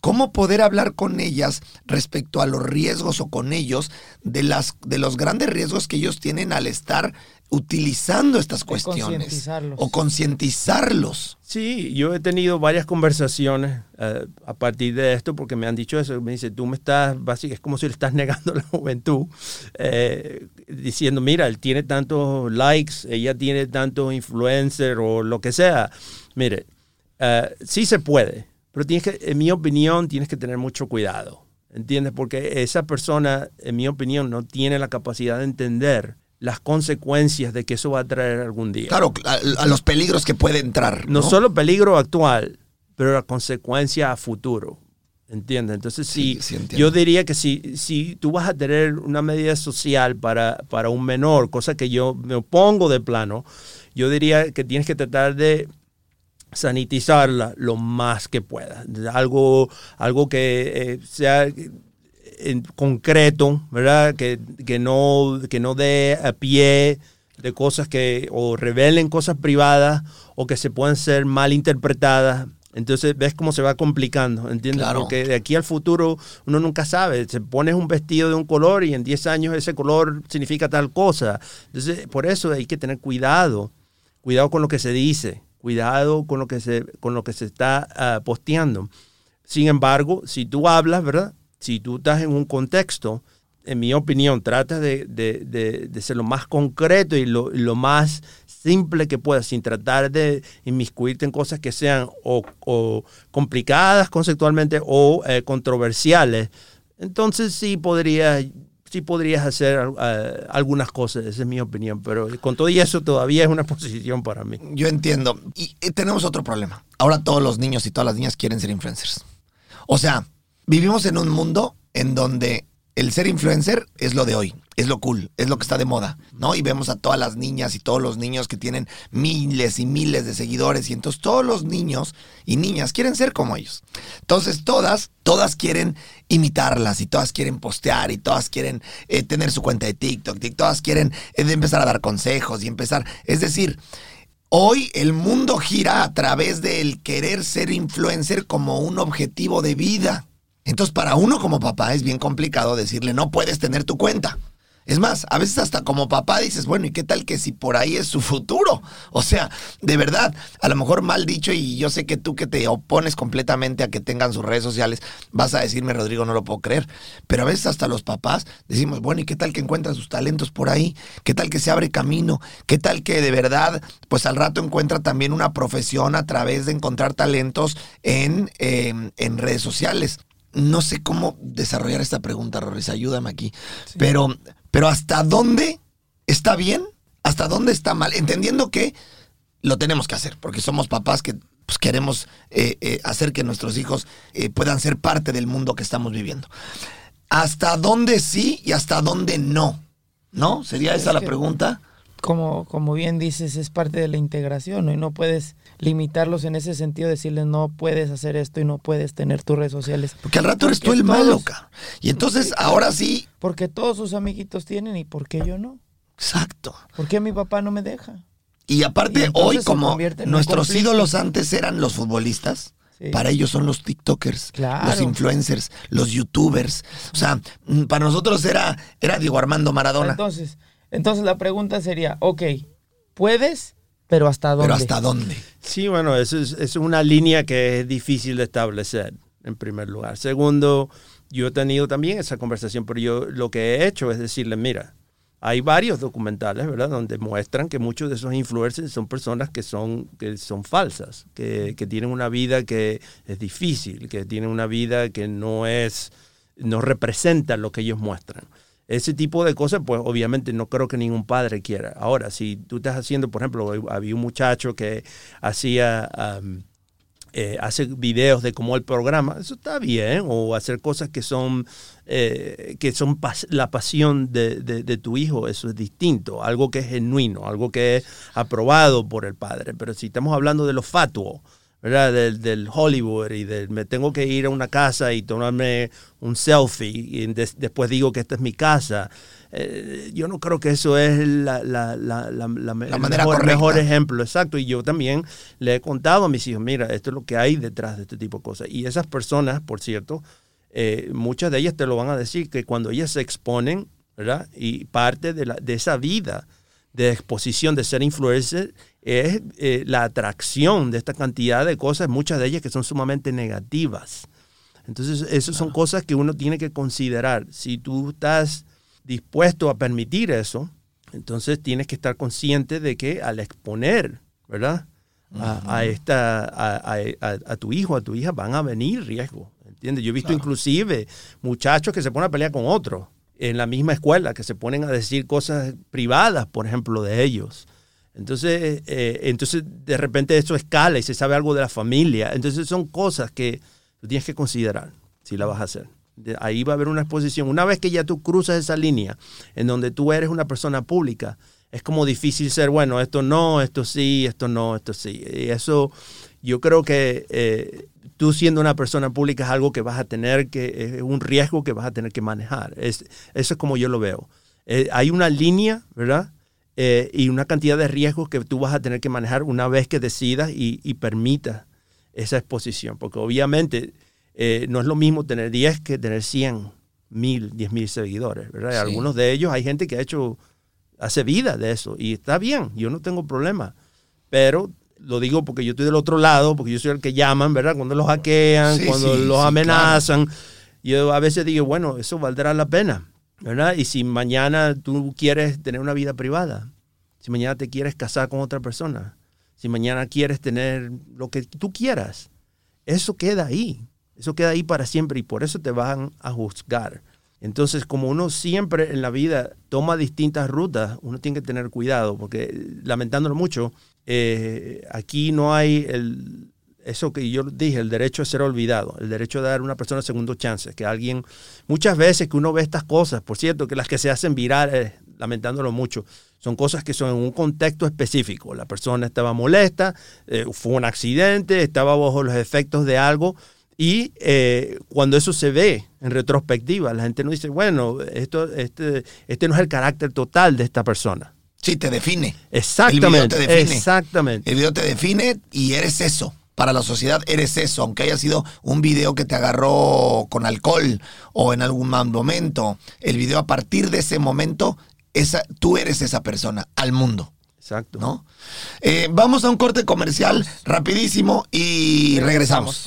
¿Cómo poder hablar con ellas respecto a los riesgos o con ellos de, las, de los grandes riesgos que ellos tienen al estar utilizando estas cuestiones o concientizarlos. Sí, yo he tenido varias conversaciones eh, a partir de esto porque me han dicho eso. Me dice, tú me estás, básicamente, es como si le estás [laughs] negando la juventud, eh, diciendo, mira, él tiene tantos likes, ella tiene tantos influencers o lo que sea. Mire, uh, sí se puede, pero tienes que, en mi opinión, tienes que tener mucho cuidado. ¿Entiendes? Porque esa persona, en mi opinión, no tiene la capacidad de entender las consecuencias de que eso va a traer algún día. Claro, a, los peligros que puede entrar. No, solo peligro actual, pero la consecuencia a futuro. ¿Entiendes? Entonces, sí, yo diría que si, si tú vas a tener una medida social para, para un menor, cosa que yo me opongo de plano, yo diría que tienes que tratar de sanitizarla lo más que puedas. Algo, algo que eh, sea en concreto, ¿verdad? Que, que, no, que no dé a pie de cosas que o revelen cosas privadas o que se puedan ser mal interpretadas. Entonces ves cómo se va complicando, ¿entiendes? Porque de aquí al futuro uno nunca sabe. Se pones un vestido de un color y en 10 años ese color significa tal cosa. Entonces, por eso hay que tener cuidado. Cuidado con lo que se dice. Cuidado con lo que se, con lo que se está uh, posteando. Sin embargo, si tú hablas, ¿verdad? Si tú estás en un contexto, en mi opinión, trata de, de, ser lo más concreto y lo, más simple que puedas, sin tratar de inmiscuirte en cosas que sean o, complicadas conceptualmente o eh, controversiales. Entonces sí podrías, sí podrías hacer eh, algunas cosas, esa es mi opinión, pero con todo y eso todavía es una [laughs] posición para mí. Yo entiendo. y tenemos otro problema. Ahora todos los niños y todas las niñas quieren ser influencers. O sea, vivimos en un mundo en donde el ser influencer es lo de hoy, es lo cool, es lo que está de moda, ¿no? Y vemos a todas las niñas y todos los niños que tienen miles y miles de seguidores y entonces todos los niños y niñas quieren ser como ellos. Entonces todas, todas quieren imitarlas y todas quieren postear y todas quieren eh, tener su cuenta de TikTok y todas quieren eh, empezar a dar consejos y empezar, es decir, Hoy el mundo gira a través del querer ser influencer como un objetivo de vida. Entonces, para uno como papá es bien complicado decirle, no puedes tener tu cuenta. Es más, a veces hasta como papá dices, bueno, ¿y qué tal que si por ahí es su futuro? O sea, de verdad, a lo mejor mal dicho y yo sé que tú que te opones completamente a que tengan sus redes sociales, vas a decirme, Rodrigo, no lo puedo creer. Pero a veces hasta los papás decimos, bueno, ¿y qué tal que encuentran sus talentos por ahí? ¿Qué tal que se abre camino? ¿Qué tal que de verdad, pues al rato encuentra también una profesión a través de encontrar talentos en, eh, en redes sociales? No sé cómo desarrollar esta pregunta, Rorris, ayúdame aquí. Pero, pero ¿hasta dónde está bien? ¿Hasta dónde está mal? Entendiendo que lo tenemos que hacer, porque somos papás que pues, queremos eh, eh, hacer que nuestros hijos eh, puedan ser parte del mundo que estamos viviendo. ¿Hasta dónde sí y hasta dónde no? ¿No? ¿Sería esa la pregunta? Como, como bien dices, es parte de la integración, ¿no? Y no puedes limitarlos en ese sentido, decirles no puedes hacer esto y no puedes tener tus redes sociales. Porque al rato eres tú el malo, Y entonces ahora sí. Porque todos sus amiguitos tienen y ¿por qué yo no? Exacto. ¿Por qué mi papá no me deja? Y aparte, hoy, como nuestros ídolos antes eran los futbolistas, para ellos son los TikTokers, los influencers, los YouTubers. O sea, mm, para nosotros era, era Diego Armando Maradona. Entonces, entonces la pregunta sería, ok, ¿puedes? Pero ¿hasta dónde? Pero ¿hasta dónde? Sí, bueno, eso es, una línea que es difícil de establecer, en primer lugar. Segundo, yo he tenido también esa conversación, pero yo lo que he hecho es decirle, mira, hay varios documentales, ¿verdad?, donde muestran que muchos de esos influencers son personas que son, que son falsas, que, que tienen una vida que es difícil, que tienen una vida que no es, no representa lo que ellos muestran. Ese tipo de cosas, pues obviamente no creo que ningún padre quiera. Ahora, si tú estás haciendo, por ejemplo, había un muchacho que hacía... Eh, hace videos de cómo el programa, eso está bien, o hacer cosas que son, eh, que son la pasión de, de, tu hijo, eso es distinto, algo que es genuino, algo que es aprobado por el padre. Pero si estamos hablando de lo fatuo, ¿verdad? Del, del Hollywood y del me tengo que ir a una casa y tomarme un selfie y des- después digo que esta es mi casa. Eh, yo no creo que eso es la, la, la, manera mejor ejemplo, exacto. Y yo también le he contado a mis hijos, mira, esto es lo que hay detrás de este tipo de cosas. Y esas personas, por cierto, eh, muchas de ellas te lo van a decir, que cuando ellas se exponen, ¿verdad? Y parte de, la, de esa vida de exposición, de ser influencer, es eh, la atracción de esta cantidad de cosas, muchas de ellas que son sumamente negativas. Entonces, esas son cosas que uno tiene que considerar. Si tú estás dispuesto a permitir eso, entonces tienes que estar consciente de que al exponer, ¿verdad? A, a esta, a, a- a- a tu hijo, a tu hija, van a venir riesgos. ¿Entiendes? Yo he visto inclusive muchachos que se ponen a pelear con otros en la misma escuela, que se ponen a decir cosas privadas, por ejemplo, de ellos. Entonces, eh, entonces de repente eso escala y se sabe algo de la familia. Entonces son cosas que tú tienes que considerar si la vas a hacer. De- ahí va a haber una exposición. Una vez que ya tú cruzas esa línea en donde tú eres una persona pública, es como difícil ser, bueno, esto no, esto sí, esto no, esto sí. Y eso, yo creo que eh, tú siendo una persona pública es algo que vas a tener que, es un riesgo que vas a tener que manejar. Es, eso es como yo lo veo. Eh, hay una línea, ¿verdad? Eh, y una cantidad de riesgos que tú vas a tener que manejar una vez que decidas y, y permitas esa exposición. Porque obviamente eh, no es lo mismo tener 10 que tener 100, 1000, 10 mil seguidores, ¿verdad? Sí. Algunos de ellos hay gente que ha hecho, hace vida de eso y está bien, yo no tengo problema. Pero lo digo porque yo estoy del otro lado, porque yo soy el que llaman, ¿verdad? Cuando los hackean, Sí, cuando sí, los amenazan. Yo a veces digo, bueno, eso valdrá la pena, ¿verdad? Y si mañana tú quieres tener una vida privada, si mañana te quieres casar con otra persona, si mañana quieres tener lo que tú quieras, eso queda ahí. Eso queda ahí para siempre y por eso te van a juzgar. Entonces, como uno siempre en la vida toma distintas rutas, uno tiene que tener cuidado, porque lamentándolo mucho, eh, aquí no hay el, eso que yo dije, el derecho a ser olvidado, el derecho de dar a una persona segundo chance, que alguien, muchas veces que uno ve estas cosas, por cierto, que las que se hacen virales, lamentándolo mucho, son cosas que son en un contexto específico. La persona estaba molesta, eh, fue un accidente, estaba bajo los efectos de algo, y eh, cuando eso se ve en retrospectiva, la gente no dice, bueno, esto, este, este no es el carácter total de esta persona. Sí, te define. Exactamente. te define. Exactamente. El video te define y eres eso. Para la sociedad eres eso, aunque haya sido un video que te agarró con alcohol o en algún mal momento. El video a partir de ese momento, esa, tú eres esa persona al mundo. Exacto. ¿no? Eh, vamos a un corte comercial rapidísimo y regresamos.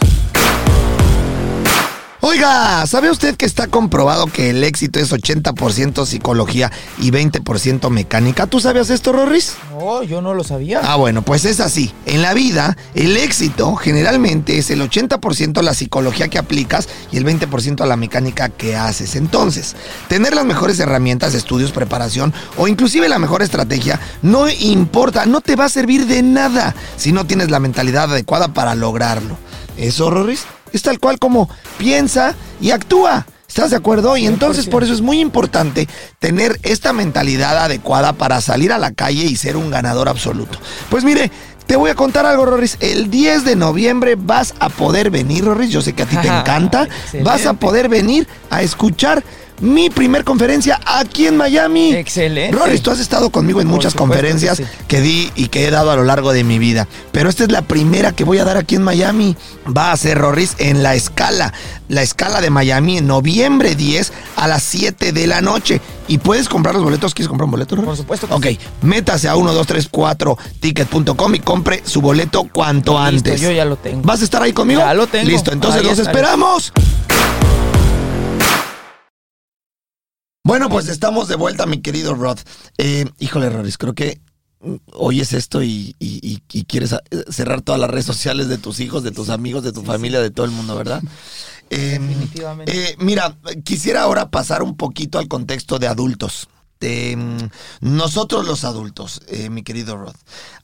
Oiga, ¿sabe usted que está comprobado que el éxito es 80% psicología y 20% mecánica? ¿Tú sabías esto, Rorris? No, yo no lo sabía. Ah, bueno, pues es así. En la vida, el éxito generalmente es el 80% la psicología que aplicas y el 20% la mecánica que haces. Entonces, tener las mejores herramientas, estudios, preparación o inclusive la mejor estrategia no importa, no te va a servir de nada si no tienes la mentalidad adecuada para lograrlo. ¿Eso, Rorris? Es tal cual como piensa y actúa. ¿Estás de acuerdo? Y entonces 100%. por eso es muy importante tener esta mentalidad adecuada para salir a la calle y ser un ganador absoluto. Pues mire, te voy a contar algo, Rorris. El 10 de noviembre vas a poder venir, Rorris. Yo sé que a ti te [laughs] encanta. Vas a poder venir a escuchar mi primer conferencia aquí en Miami. Excelente. Rorris, tú has estado conmigo en Por muchas que conferencias sí. que di y que he dado a lo largo de mi vida. Pero esta es la primera que voy a dar aquí en Miami. Va a ser Rorris en la escala. La escala de Miami en noviembre 10 a las 7 de la noche. Y puedes comprar los boletos. ¿Quieres comprar un boleto, Rorris? Por supuesto que Ok, métase a 1234ticket.com y compre su boleto cuanto Listo, antes. yo ya lo tengo. ¿Vas a estar ahí conmigo? Ya lo tengo. Listo, entonces Ahí los esperamos. Bueno, pues estamos de vuelta, mi querido Rod. Eh, híjole, Roris, creo que oyes esto y, y- y- y quieres a- cerrar todas las redes sociales de tus hijos, de tus amigos, de tu familia, de todo el mundo, ¿verdad? [laughs] Eh, Definitivamente. eh, mira, quisiera ahora pasar un poquito al contexto de adultos. Mm, nosotros los adultos, eh, mi querido Rod.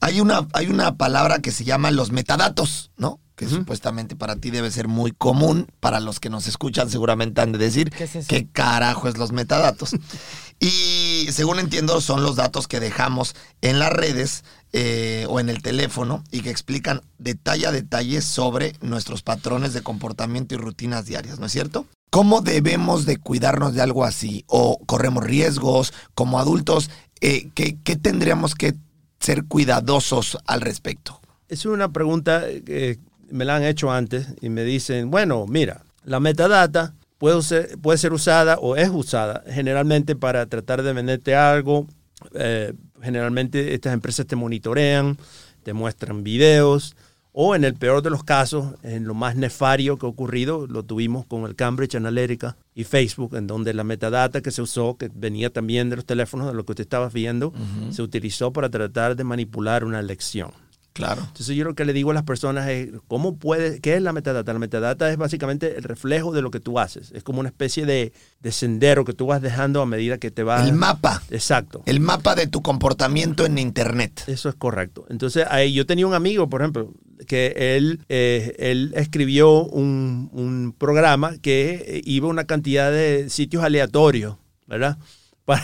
Hay una, hay una palabra que se llama los metadatos, ¿no? Que supuestamente para ti debe ser muy común, para los que nos escuchan seguramente han de decir ¿Qué es eso? qué carajo es los metadatos. [laughs] y según entiendo son los datos que dejamos en las redes eh, o en el teléfono y que explican detalle a detalle sobre nuestros patrones de comportamiento y rutinas diarias, ¿no es cierto? ¿Cómo debemos de cuidarnos de algo así? ¿O corremos riesgos como adultos? Eh, ¿qué, ¿Qué tendríamos que ser cuidadosos al respecto? Es una pregunta que me la han hecho antes y me dicen, bueno, mira, la metadata puede ser, puede ser usada o es usada generalmente para tratar de venderte algo. Eh, generalmente estas empresas te monitorean, te muestran videos o en el peor de los casos, en lo más nefario que ha ocurrido, lo tuvimos con el Cambridge Analytica y Facebook, en donde la metadata que se usó, que venía también de los teléfonos, de lo que usted estaba viendo, se utilizó para tratar de manipular una elección. Claro. Entonces yo lo que le digo a las personas es, ¿cómo puede, qué es la metadata? La metadata es básicamente el reflejo de lo que tú haces. Es como una especie de, de sendero que tú vas dejando a medida que te vas... El mapa. Exacto. El mapa de tu comportamiento en Internet. Eso es correcto. Entonces, ahí yo tenía un amigo, por ejemplo, que él, eh, él escribió un, un programa que iba a una cantidad de sitios aleatorios, ¿verdad? [laughs] Para,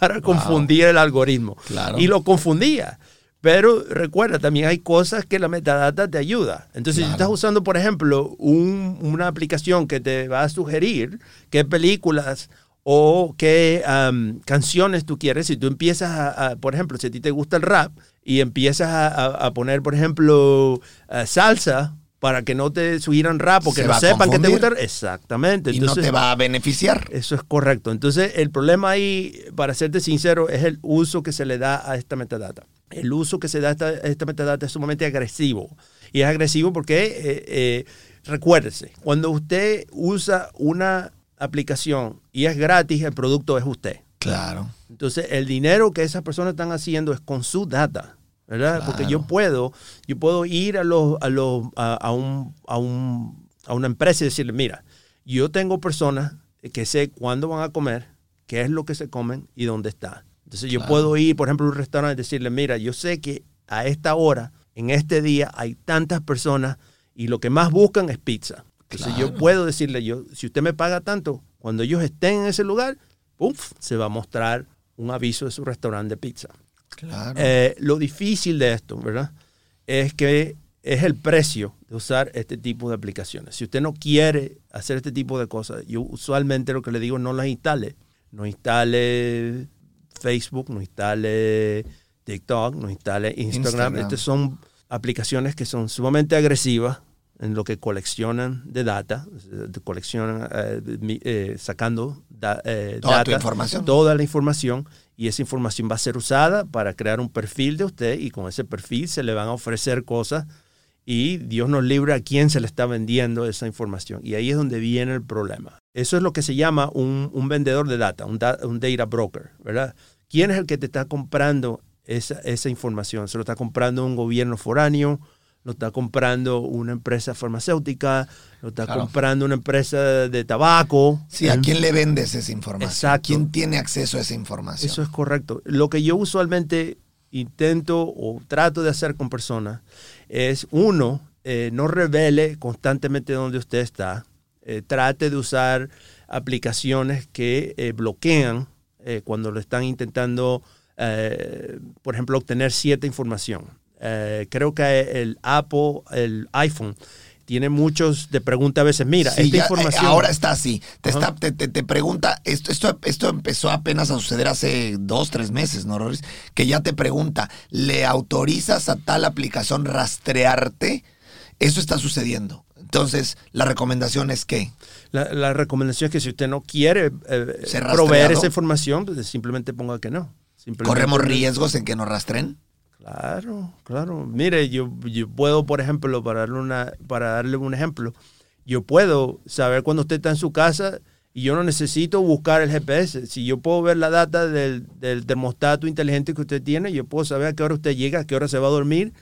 para confundir el algoritmo. Claro. Y lo confundía. Pero recuerda, también hay cosas que la metadata te ayuda. Entonces, Claro. si estás usando, por ejemplo, un- una aplicación que te va a sugerir qué películas o qué am, canciones tú quieres, si tú empiezas a, a- por ejemplo, si a ti te gusta el rap y empiezas a, a- poner, por ejemplo, eh, salsa para que no te sugieran rap o que Se no sepan que te gusta. Exactamente. y no te va a beneficiar. eso es correcto. Entonces, el problema ahí, para serte sincero, es el uso que se le da a esta metadata. El uso que se da a esta, esta metadata es sumamente agresivo. Y es agresivo porque, eh, eh, recuérdese, cuando usted usa una aplicación y es gratis, el producto es usted. Claro. Entonces, el dinero que esas personas están haciendo es con su data, ¿verdad? Claro. Porque yo puedo, yo puedo ir a, los, a, los, a, a un, a, un, a una empresa y decirle, mira, yo tengo personas que sé cuándo van a comer, qué es lo que se comen y dónde está. Entonces, yo Claro. puedo ir, por ejemplo, a un restaurante y decirle, mira, yo sé que a esta hora, en este día, hay tantas personas y lo que más buscan es pizza. Entonces, yo puedo decirle, yo, si usted me paga tanto, cuando ellos estén en ese lugar, ¡puf! se va a mostrar un aviso de su restaurante de pizza. Claro. Eh, lo difícil de esto, ¿verdad? Es que es el precio de usar este tipo de aplicaciones. Si usted no quiere hacer este tipo de cosas, yo usualmente lo que le digo no las instale. No instale Facebook, no instale TikTok, no instale Instagram. Instagram. Estas son aplicaciones que son sumamente agresivas en lo que coleccionan de data, eh, coleccionan eh, eh, sacando da- eh, Toda data, información. toda la información y esa información va a ser usada para crear un perfil de usted y con ese perfil se le van a ofrecer cosas y Dios nos libre a quién se le está vendiendo esa información. Y ahí es donde viene el problema. Eso es lo que se llama un, un vendedor de data, un, da- un data broker, ¿verdad? ¿Quién es el que te está comprando esa, esa información? ¿Se lo está comprando un gobierno foráneo? ¿Lo está comprando una empresa farmacéutica? ¿Lo está Claro. comprando una empresa de tabaco? Sí, ¿a ¿Eh? quién le vendes esa información? Exacto. ¿Quién tiene acceso a esa información? Eso es correcto. Lo que yo usualmente intento o trato de hacer con personas es, uno, eh, no revele constantemente dónde usted está. Eh, trate de usar aplicaciones que eh, bloquean eh, cuando lo están intentando, por ejemplo, obtener cierta información. Creo que el Apple, el iPhone, tiene muchos de pregunta a veces, mira, Sí, esta ya, información... ahora está así. Te, está, te, te- te pregunta, esto, esto, esto empezó apenas a suceder hace dos, tres meses, ¿no, Roris? Que ya te pregunta, ¿le autorizas a tal aplicación rastrearte? Eso está sucediendo. Entonces, la recomendación es que La, la recomendación es que si usted no quiere eh, Ser proveer esa información, pues simplemente ponga que no. Corremos riesgos en que nos rastren. Claro, claro. Mire, yo, yo puedo, por ejemplo, para darle, una, para darle un ejemplo, yo puedo saber cuando usted está en su casa y yo no necesito buscar el GPS. Si yo puedo ver la data del, del termostato inteligente que usted tiene, yo puedo saber a qué hora usted llega, a qué hora se va a dormir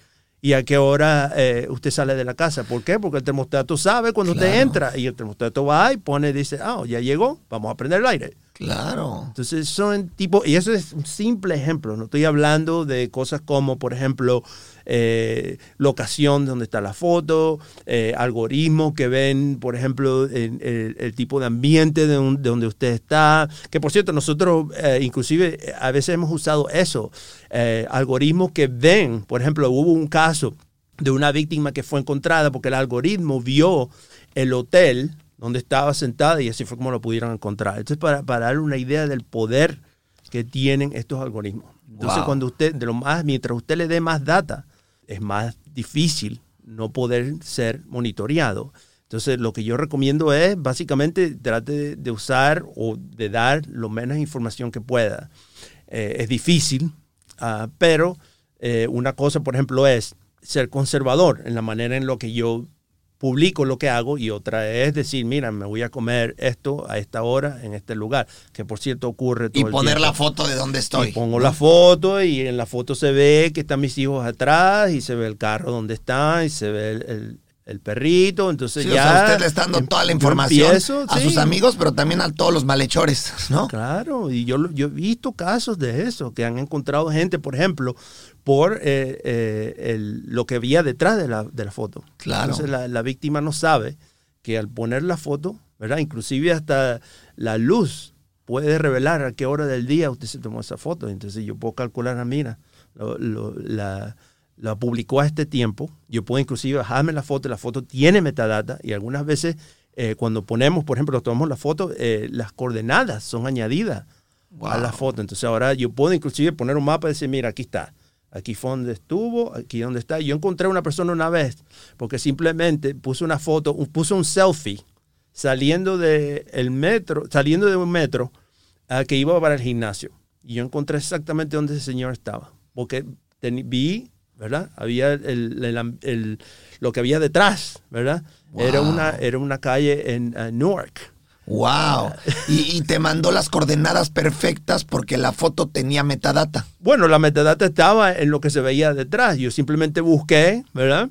y a qué hora eh, usted sale de la casa. ¿Por qué? Porque el termostato sabe cuando usted entra y el termostato va y pone, dice, ah, ya llegó, vamos a prender el aire. Claro. Entonces son tipo, y eso es un simple ejemplo, no estoy hablando de cosas como, por ejemplo, eh, locación donde está la foto, eh, algoritmos que ven, por ejemplo, el, el- el tipo de ambiente de, un- de donde usted está, que por cierto, nosotros eh, inclusive a veces hemos usado eso, eh, algoritmos que ven, por ejemplo, hubo un caso de una víctima que fue encontrada porque el algoritmo vio el hotel donde estaba sentada y así fue como lo pudieron encontrar. Entonces, para, para dar una idea del poder que tienen estos algoritmos. Entonces, Wow. cuando usted, de lo más, mientras usted le dé más data, es más difícil no poder ser monitoreado. Entonces, lo que yo recomiendo es, básicamente, trate de, usar o de dar lo menos información que pueda. Eh, es difícil, ah, pero eh, una cosa, por ejemplo, es ser conservador en la manera en lo que yo publico lo que hago y otra es decir, mira, me voy a comer esto a esta hora en este lugar, que por cierto ocurre todo Y poner la foto de dónde estoy. Y pongo la foto y en la foto se ve que están mis hijos atrás y se ve el carro donde están y se ve el, el- el perrito. Entonces Sí, o ya. sea, usted le está dando em- toda la información empiezo, a sí. sus amigos, pero también a todos los malhechores, ¿no? Claro, y yo, yo he visto casos de eso, que han encontrado gente, por ejemplo, por eh, eh, el- lo que había detrás de la, de la foto. Claro. Entonces la, la víctima no sabe que al poner la foto, ¿verdad? Inclusive hasta la luz puede revelar a qué hora del día usted se tomó esa foto. Entonces yo puedo calcular, ah, mira, lo- lo- la, la publicó a este tiempo. Yo puedo inclusive bajarme la foto, la foto tiene metadata y algunas veces eh, cuando ponemos, por ejemplo, tomamos la foto, las coordenadas son añadidas a la foto. Entonces ahora yo puedo inclusive poner un mapa y decir, mira, aquí está. Aquí fue donde estuvo, aquí donde está. Yo encontré una persona una vez porque simplemente puso una foto, puso un selfie saliendo de el metro, saliendo de un metro ah, que iba para el gimnasio. Y yo encontré exactamente donde ese señor estaba. Porque vi, ¿verdad? Había el, el- el- el- lo que había detrás, ¿verdad? Era, una, era una calle en ah, Newark. Wow. Y, y te mandó las coordenadas perfectas porque la foto tenía metadata. Bueno, la metadata estaba en lo que se veía detrás. Yo simplemente busqué, ¿verdad?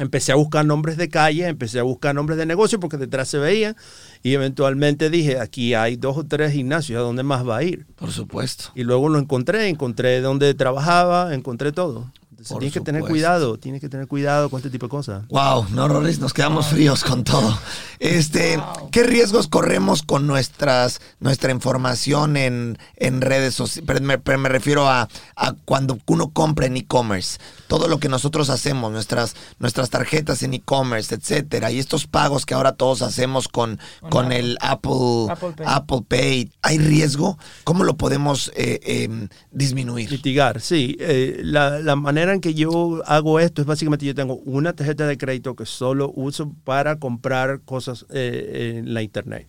Empecé a buscar nombres de calle, empecé a buscar nombres de negocio porque detrás se veía y eventualmente dije, aquí hay dos o tres gimnasios, ¿a dónde más va a ir? Por supuesto. Y luego lo encontré, encontré dónde trabajaba, encontré todo. Entonces tienes que tener cuidado, tienes que tener cuidado con este tipo de cosas. Wow, no, Rorris, nos quedamos fríos con todo. Este, ¿qué riesgos corremos con nuestras, nuestra información en, en redes sociales? Pero me, pero me refiero a, a cuando uno compra en e-commerce. Todo lo que nosotros hacemos, nuestras, nuestras tarjetas en e-commerce, etcétera, y estos pagos que ahora todos hacemos con, Con con Apple. el Apple, Apple Pay. Apple Pay. ¿Hay riesgo? ¿Cómo lo podemos eh, em, disminuir? Mitigar, sí. Eh, la, la manera que yo hago esto es básicamente yo tengo una tarjeta de crédito que solo uso para comprar cosas eh, en la internet.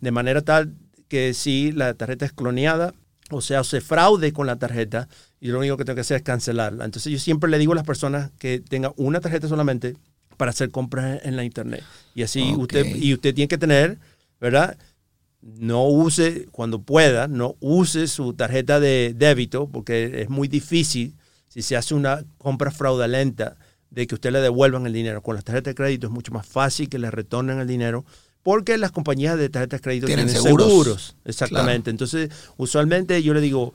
De manera tal que si la tarjeta es cloneada, o sea, se fraude con la tarjeta, y lo único que tengo que hacer es cancelarla. Entonces yo siempre le digo a las personas que tengan una tarjeta solamente para hacer compras en la internet. Y así usted, y usted tiene que tener, ¿verdad? no use, cuando pueda, no use su tarjeta de débito, porque es muy difícil si se hace una compra fraudulenta de que usted le devuelvan el dinero. Con las tarjetas de crédito es mucho más fácil que le retornen el dinero, porque las compañías de tarjetas de crédito Tienen tienen, seguros. seguros. Exactamente. Entonces, usualmente yo le digo,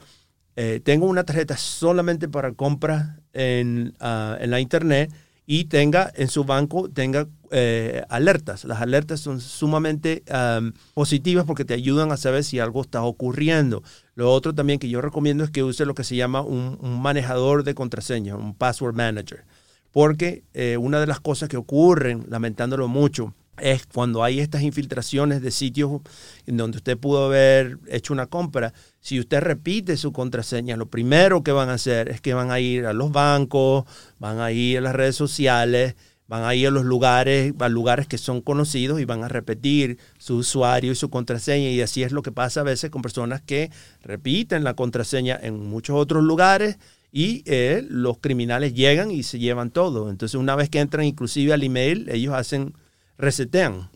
eh, tengo una tarjeta solamente para compras en, ah, en la internet y tenga en su banco tenga eh, alertas. Las alertas son sumamente am, positivas porque te ayudan a saber si algo está ocurriendo. Lo otro también que yo recomiendo es que use lo que se llama un, un manejador de contraseña, un password manager. Porque eh, una de las cosas que ocurren, lamentándolo mucho, es cuando hay estas infiltraciones de sitios en donde usted pudo haber hecho una compra, si usted repite su contraseña, lo primero que van a hacer es que van a ir a los bancos, van a ir a las redes sociales, van a ir a los lugares, a lugares que son conocidos y van a repetir su usuario y su contraseña. Y así es lo que pasa a veces con personas que repiten la contraseña en muchos otros lugares y eh, los criminales llegan y se llevan todo. Entonces una vez que entran inclusive al email, ellos hacen resetean.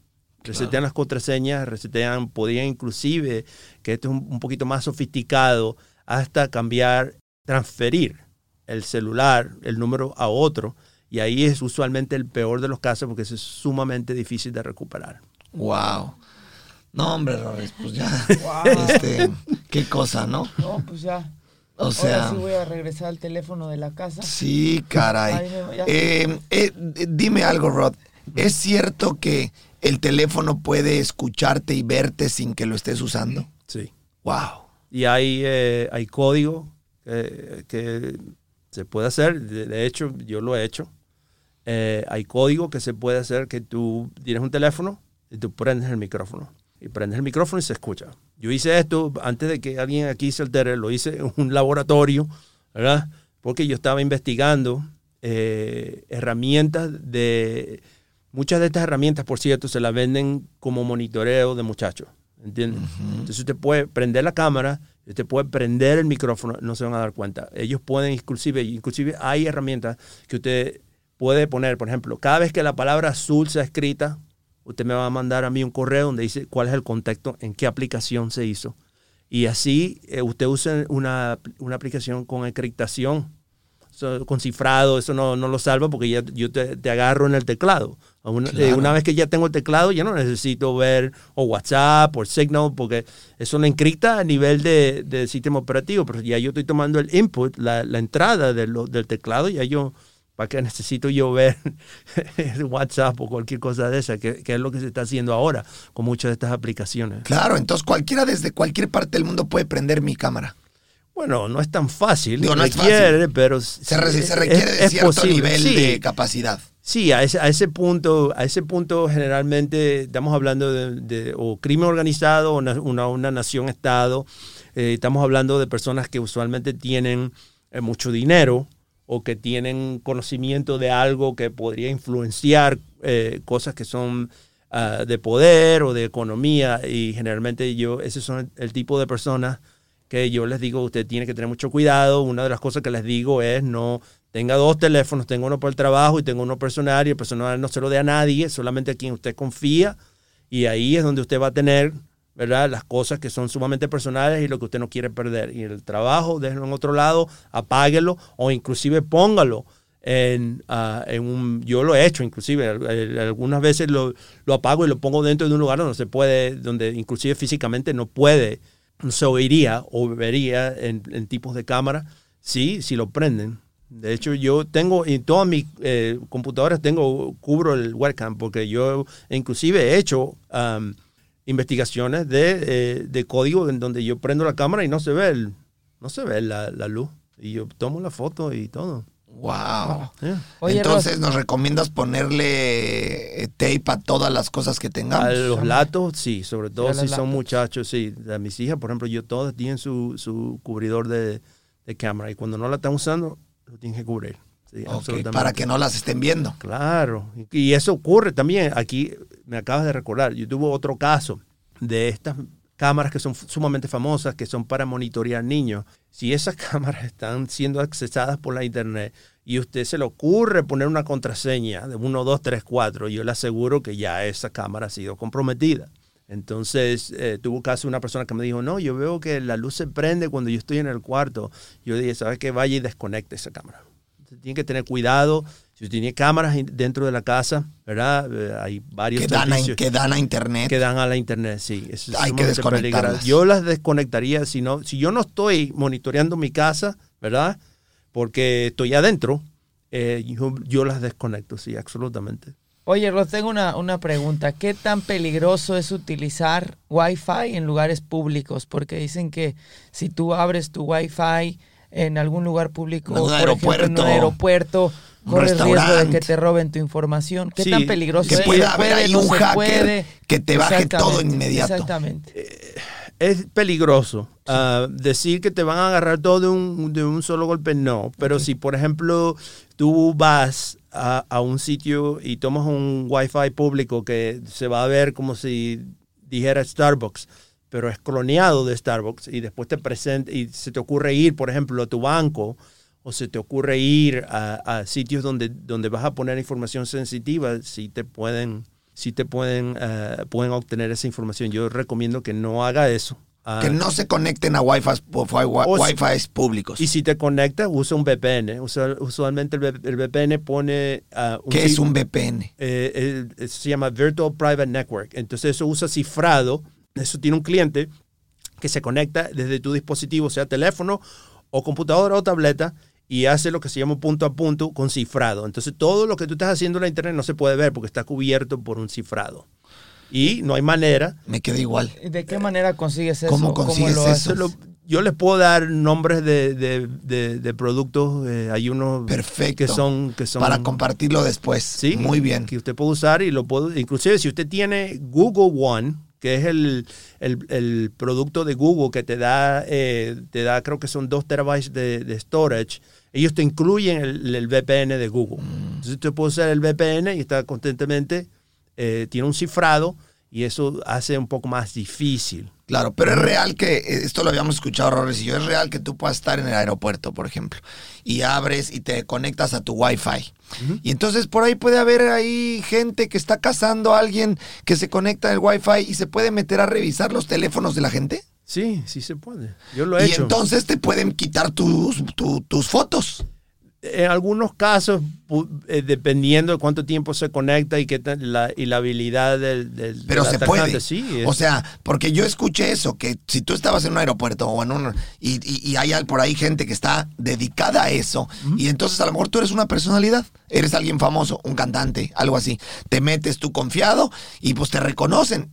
Resetean las contraseñas, resetean, podrían inclusive, que esto es un, un poquito más sofisticado, hasta cambiar, transferir el celular, el número a otro. Y ahí es usualmente el peor de los casos porque eso es sumamente difícil de recuperar. Wow. No, hombre, Rorris, pues ya. [laughs] Wow. Este, qué cosa, ¿no? No, pues ya. O Ahora sea, sí voy a regresar al teléfono de la casa. sí, caray. Ay. Eh, eh, dime algo, Rod. ¿Es cierto que el teléfono puede escucharte y verte sin que lo estés usando? Sí. Wow. Y hay, eh, hay código que, que se puede hacer. De, de hecho, yo lo he hecho. Eh, hay código que se puede hacer que tú tienes un teléfono y tú prendes el micrófono. Y prendes el micrófono y se escucha. Yo hice esto antes de que alguien aquí se altere. Lo hice en un laboratorio, ¿verdad? Porque yo estaba investigando eh, herramientas de... Muchas de estas herramientas, por cierto, se las venden como monitoreo de muchachos. ¿Entiendes? Entonces usted puede prender la cámara, usted puede prender el micrófono, no se van a dar cuenta. Ellos pueden, inclusive, inclusive hay herramientas que usted puede poner, por ejemplo, cada vez que la palabra azul sea escrita, usted me va a mandar a mí un correo donde dice cuál es el contexto, en qué aplicación se hizo. Y así eh, usted usa una, una aplicación con encriptación, con cifrado, eso no, no lo salva porque ya yo te, te agarro en el teclado. Una, eh, una vez que ya tengo el teclado, ya no necesito ver o WhatsApp o Signal porque eso lo encripta a nivel de, de sistema operativo, pero ya yo estoy tomando el input, la, la entrada de lo- del teclado, ya yo, ¿para qué necesito yo ver [laughs] WhatsApp o cualquier cosa de esa? Que, que es lo que se está haciendo ahora con muchas de estas aplicaciones. Claro, entonces cualquiera desde cualquier parte del mundo puede prender mi cámara. Bueno, no es tan fácil, Digo, no es requiere, pero Se, re- se requiere de cierto nivel sí. de capacidad. Sí, a ese, a ese punto, a ese punto generalmente estamos hablando de, de o crimen organizado o una, una, una nación-estado. Eh, estamos hablando de personas que usualmente tienen eh, mucho dinero o que tienen conocimiento de algo que podría influenciar eh, cosas que son ah, de poder o de economía. Y generalmente yo, esos son el, el tipo de personas que yo les digo, usted tiene que tener mucho cuidado. Una de las cosas que les digo es no tenga dos teléfonos, tengo uno para el trabajo y tengo uno personal y el personal no se lo dé a nadie, solamente a quien usted confía. Y ahí es donde usted va a tener, ¿verdad? Las cosas que son sumamente personales y lo que usted no quiere perder. Y el trabajo, déjelo en otro lado, apáguelo o inclusive póngalo en, ah, en un... Yo lo he hecho inclusive, al- al- algunas veces lo, lo apago y lo pongo dentro de un lugar donde se puede, donde inclusive físicamente no puede, se oiría o vería en, en tipos de cámara, sí, si lo prenden. De hecho, yo tengo, en todas mis eh, computadoras tengo, cubro el webcam, porque yo inclusive he hecho am, investigaciones de, eh, de código en donde yo prendo la cámara y no se ve, el, no se ve la, la luz. Y yo tomo la foto y todo. Wow. Yeah. Oye, Entonces, ¿nos recomiendas ponerle eh, tape a todas las cosas que tengamos? A los latos, sí, sobre todo si son muchachos, sí. A mis hijas, por ejemplo, yo todas tienen su, su cubridor de, de cámara y cuando no la están usando, lo tienen que cubrir. Sí, Ok, absolutamente. para que no las estén viendo. Claro, y y eso ocurre también. Aquí me acabas de recordar, yo tuve otro caso de estas cámaras que son sumamente famosas, que son para monitorear niños. Si esas [laughs] cámaras están siendo accesadas por la internet y usted se le ocurre poner una contraseña de 1, 2, 3, 4, yo le aseguro que ya esa cámara ha sido comprometida. Entonces, eh, tuvo caso una persona que me dijo, no, yo veo que la luz se prende cuando yo estoy en el cuarto. Yo dije, ¿sabes qué? Vaya y desconecte esa cámara. Usted tiene que tener cuidado. Si usted tiene cámaras dentro de la casa, ¿verdad? Eh, hay varios Que dan, a, que dan a internet. que dan a la internet, sí. Eso Hay que desconectarlas. peligroso. Yo las desconectaría si no, si yo no estoy monitoreando mi casa, ¿verdad? Porque estoy adentro, eh, yo, yo las desconecto, sí, absolutamente. Oye, Ros, tengo una, una pregunta. ¿Qué tan peligroso es utilizar Wi-Fi en lugares públicos? Porque dicen que si tú abres tu Wi-Fi en algún lugar público, En un por ejemplo, en aeropuerto, un aeropuerto, corres riesgo de que te roben tu información. ¿Qué Sí, tan peligroso que es? pueda ¿Se haber ahí un hacker puede? que te baje todo Exactamente, inmediato. Exactamente. Es peligroso. Ah, decir que te van a agarrar todo de un, de un solo golpe, no. Pero si, por ejemplo, tú vas a, a un sitio y tomas un Wi-Fi público que se va a ver como si dijera Starbucks, pero es cloneado de Starbucks y después te presenta y se te ocurre ir, por ejemplo, a tu banco o se te ocurre ir a, a sitios donde, donde vas a poner información sensitiva, si te pueden, si te pueden, eh, pueden obtener esa información. Yo recomiendo que no haga eso. Ah, Que no se conecten a Wi-Fi, wi públicos. y si te conectas, usa un VPN. Usualmente el, VPN pone... ah, ¿Qué es un VPN? eh, eh, se llama Virtual Private Network. Entonces eso usa cifrado Eso tiene un cliente que se conecta desde tu dispositivo, sea teléfono o computadora o tableta, y hace lo que se llama punto a punto con cifrado. Entonces todo lo que tú estás haciendo en la internet no se puede ver porque está cubierto por un cifrado. Y no hay manera. Me queda igual. ¿De qué manera consigues eso? ¿Cómo consigues lo eso? Lo- yo les puedo dar nombres de, de- de- de productos. eh, hay unos Perfecto. que son que son Para compartirlo después. Sí, Muy bien. Que usted puede usar y lo puedo. Inclusive si usted tiene Google One, que es el, el- el producto de Google que te da, eh, te da creo que son 2 terabytes de, de storage, ellos te incluyen el, el VPN de Google. Mm. Entonces usted puede usar el VPN y está constantemente, eh, tiene un cifrado y eso hace un poco más difícil. Claro, pero es real que, eh, esto lo habíamos escuchado, Rores y yo, es real que tú puedas estar en el aeropuerto, por ejemplo, y abres y te conectas a tu Wi-Fi. Y entonces por ahí puede haber ahí gente que está cazando a alguien que se conecta al Wi-Fi y se puede meter a revisar los teléfonos de la gente. Sí, sí se puede. Yo lo he Y hecho. entonces te pueden quitar tus, tu- tus fotos. En algunos casos, eh, dependiendo de cuánto tiempo se conecta y, qué tan- la, y la habilidad del, del- Pero del se puede. sí, O sea, porque yo escuché eso, que si tú estabas en un aeropuerto o en un... Y, y- y hay por ahí gente que está dedicada a eso, y entonces a lo mejor tú eres una personalidad, eres alguien famoso, un cantante, algo así. Te metes tú confiado y pues te reconocen.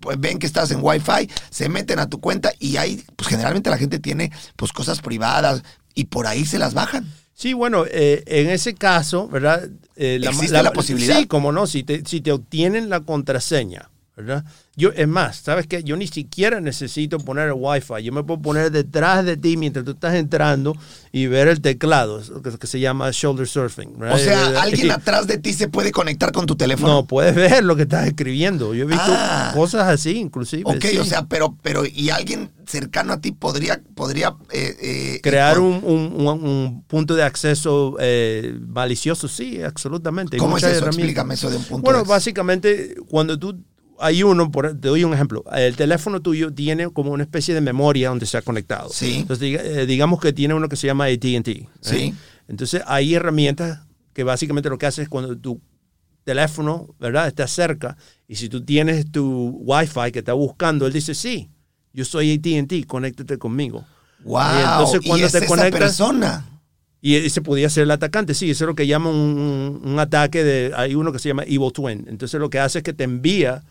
Pues ven que estás en Wi-Fi, se meten a tu cuenta y ahí, pues generalmente la gente tiene pues cosas privadas y por ahí se las bajan. Sí, bueno, eh, en ese caso, ¿verdad? Eh, ¿Existe la posibilidad? Sí, como no, si te, si te obtienen la contraseña, ¿verdad? Yo, es más, ¿sabes qué? Yo ni siquiera necesito poner el Wi-Fi. Yo me puedo poner detrás de ti mientras tú estás entrando y ver el teclado, que, se llama shoulder surfing. ¿verdad? O sea, Eh, alguien eh, atrás de ti se puede conectar con tu teléfono. No, puedes ver lo que estás escribiendo. Yo he visto Ah. cosas así, inclusive. Ok, sí. o sea, pero, pero, y alguien cercano a ti podría, podría eh, eh, crear eh, un, un- un- un punto de acceso eh, malicioso, sí, absolutamente. ¿Cómo es eso? Explícame eso de un punto Bueno, de- básicamente, cuando tú hay uno, por, te doy un ejemplo, el teléfono tuyo tiene como una especie de memoria donde se ha conectado. Sí. Entonces, diga- eh, digamos que tiene uno que se llama AT&T. ¿eh? Sí. Entonces, hay herramientas que básicamente lo que hace es cuando tu teléfono, ¿verdad? Está cerca y si tú tienes tu Wi-Fi que está buscando, él dice, sí, yo soy AT&T, conéctate conmigo. Wow. Y entonces, y cuando es te esa conectas- persona. Y ese podía ser el atacante, sí, eso es lo que llaman un, un ataque de, hay uno que se llama Evil Twin. Entonces lo que hace es que te envía,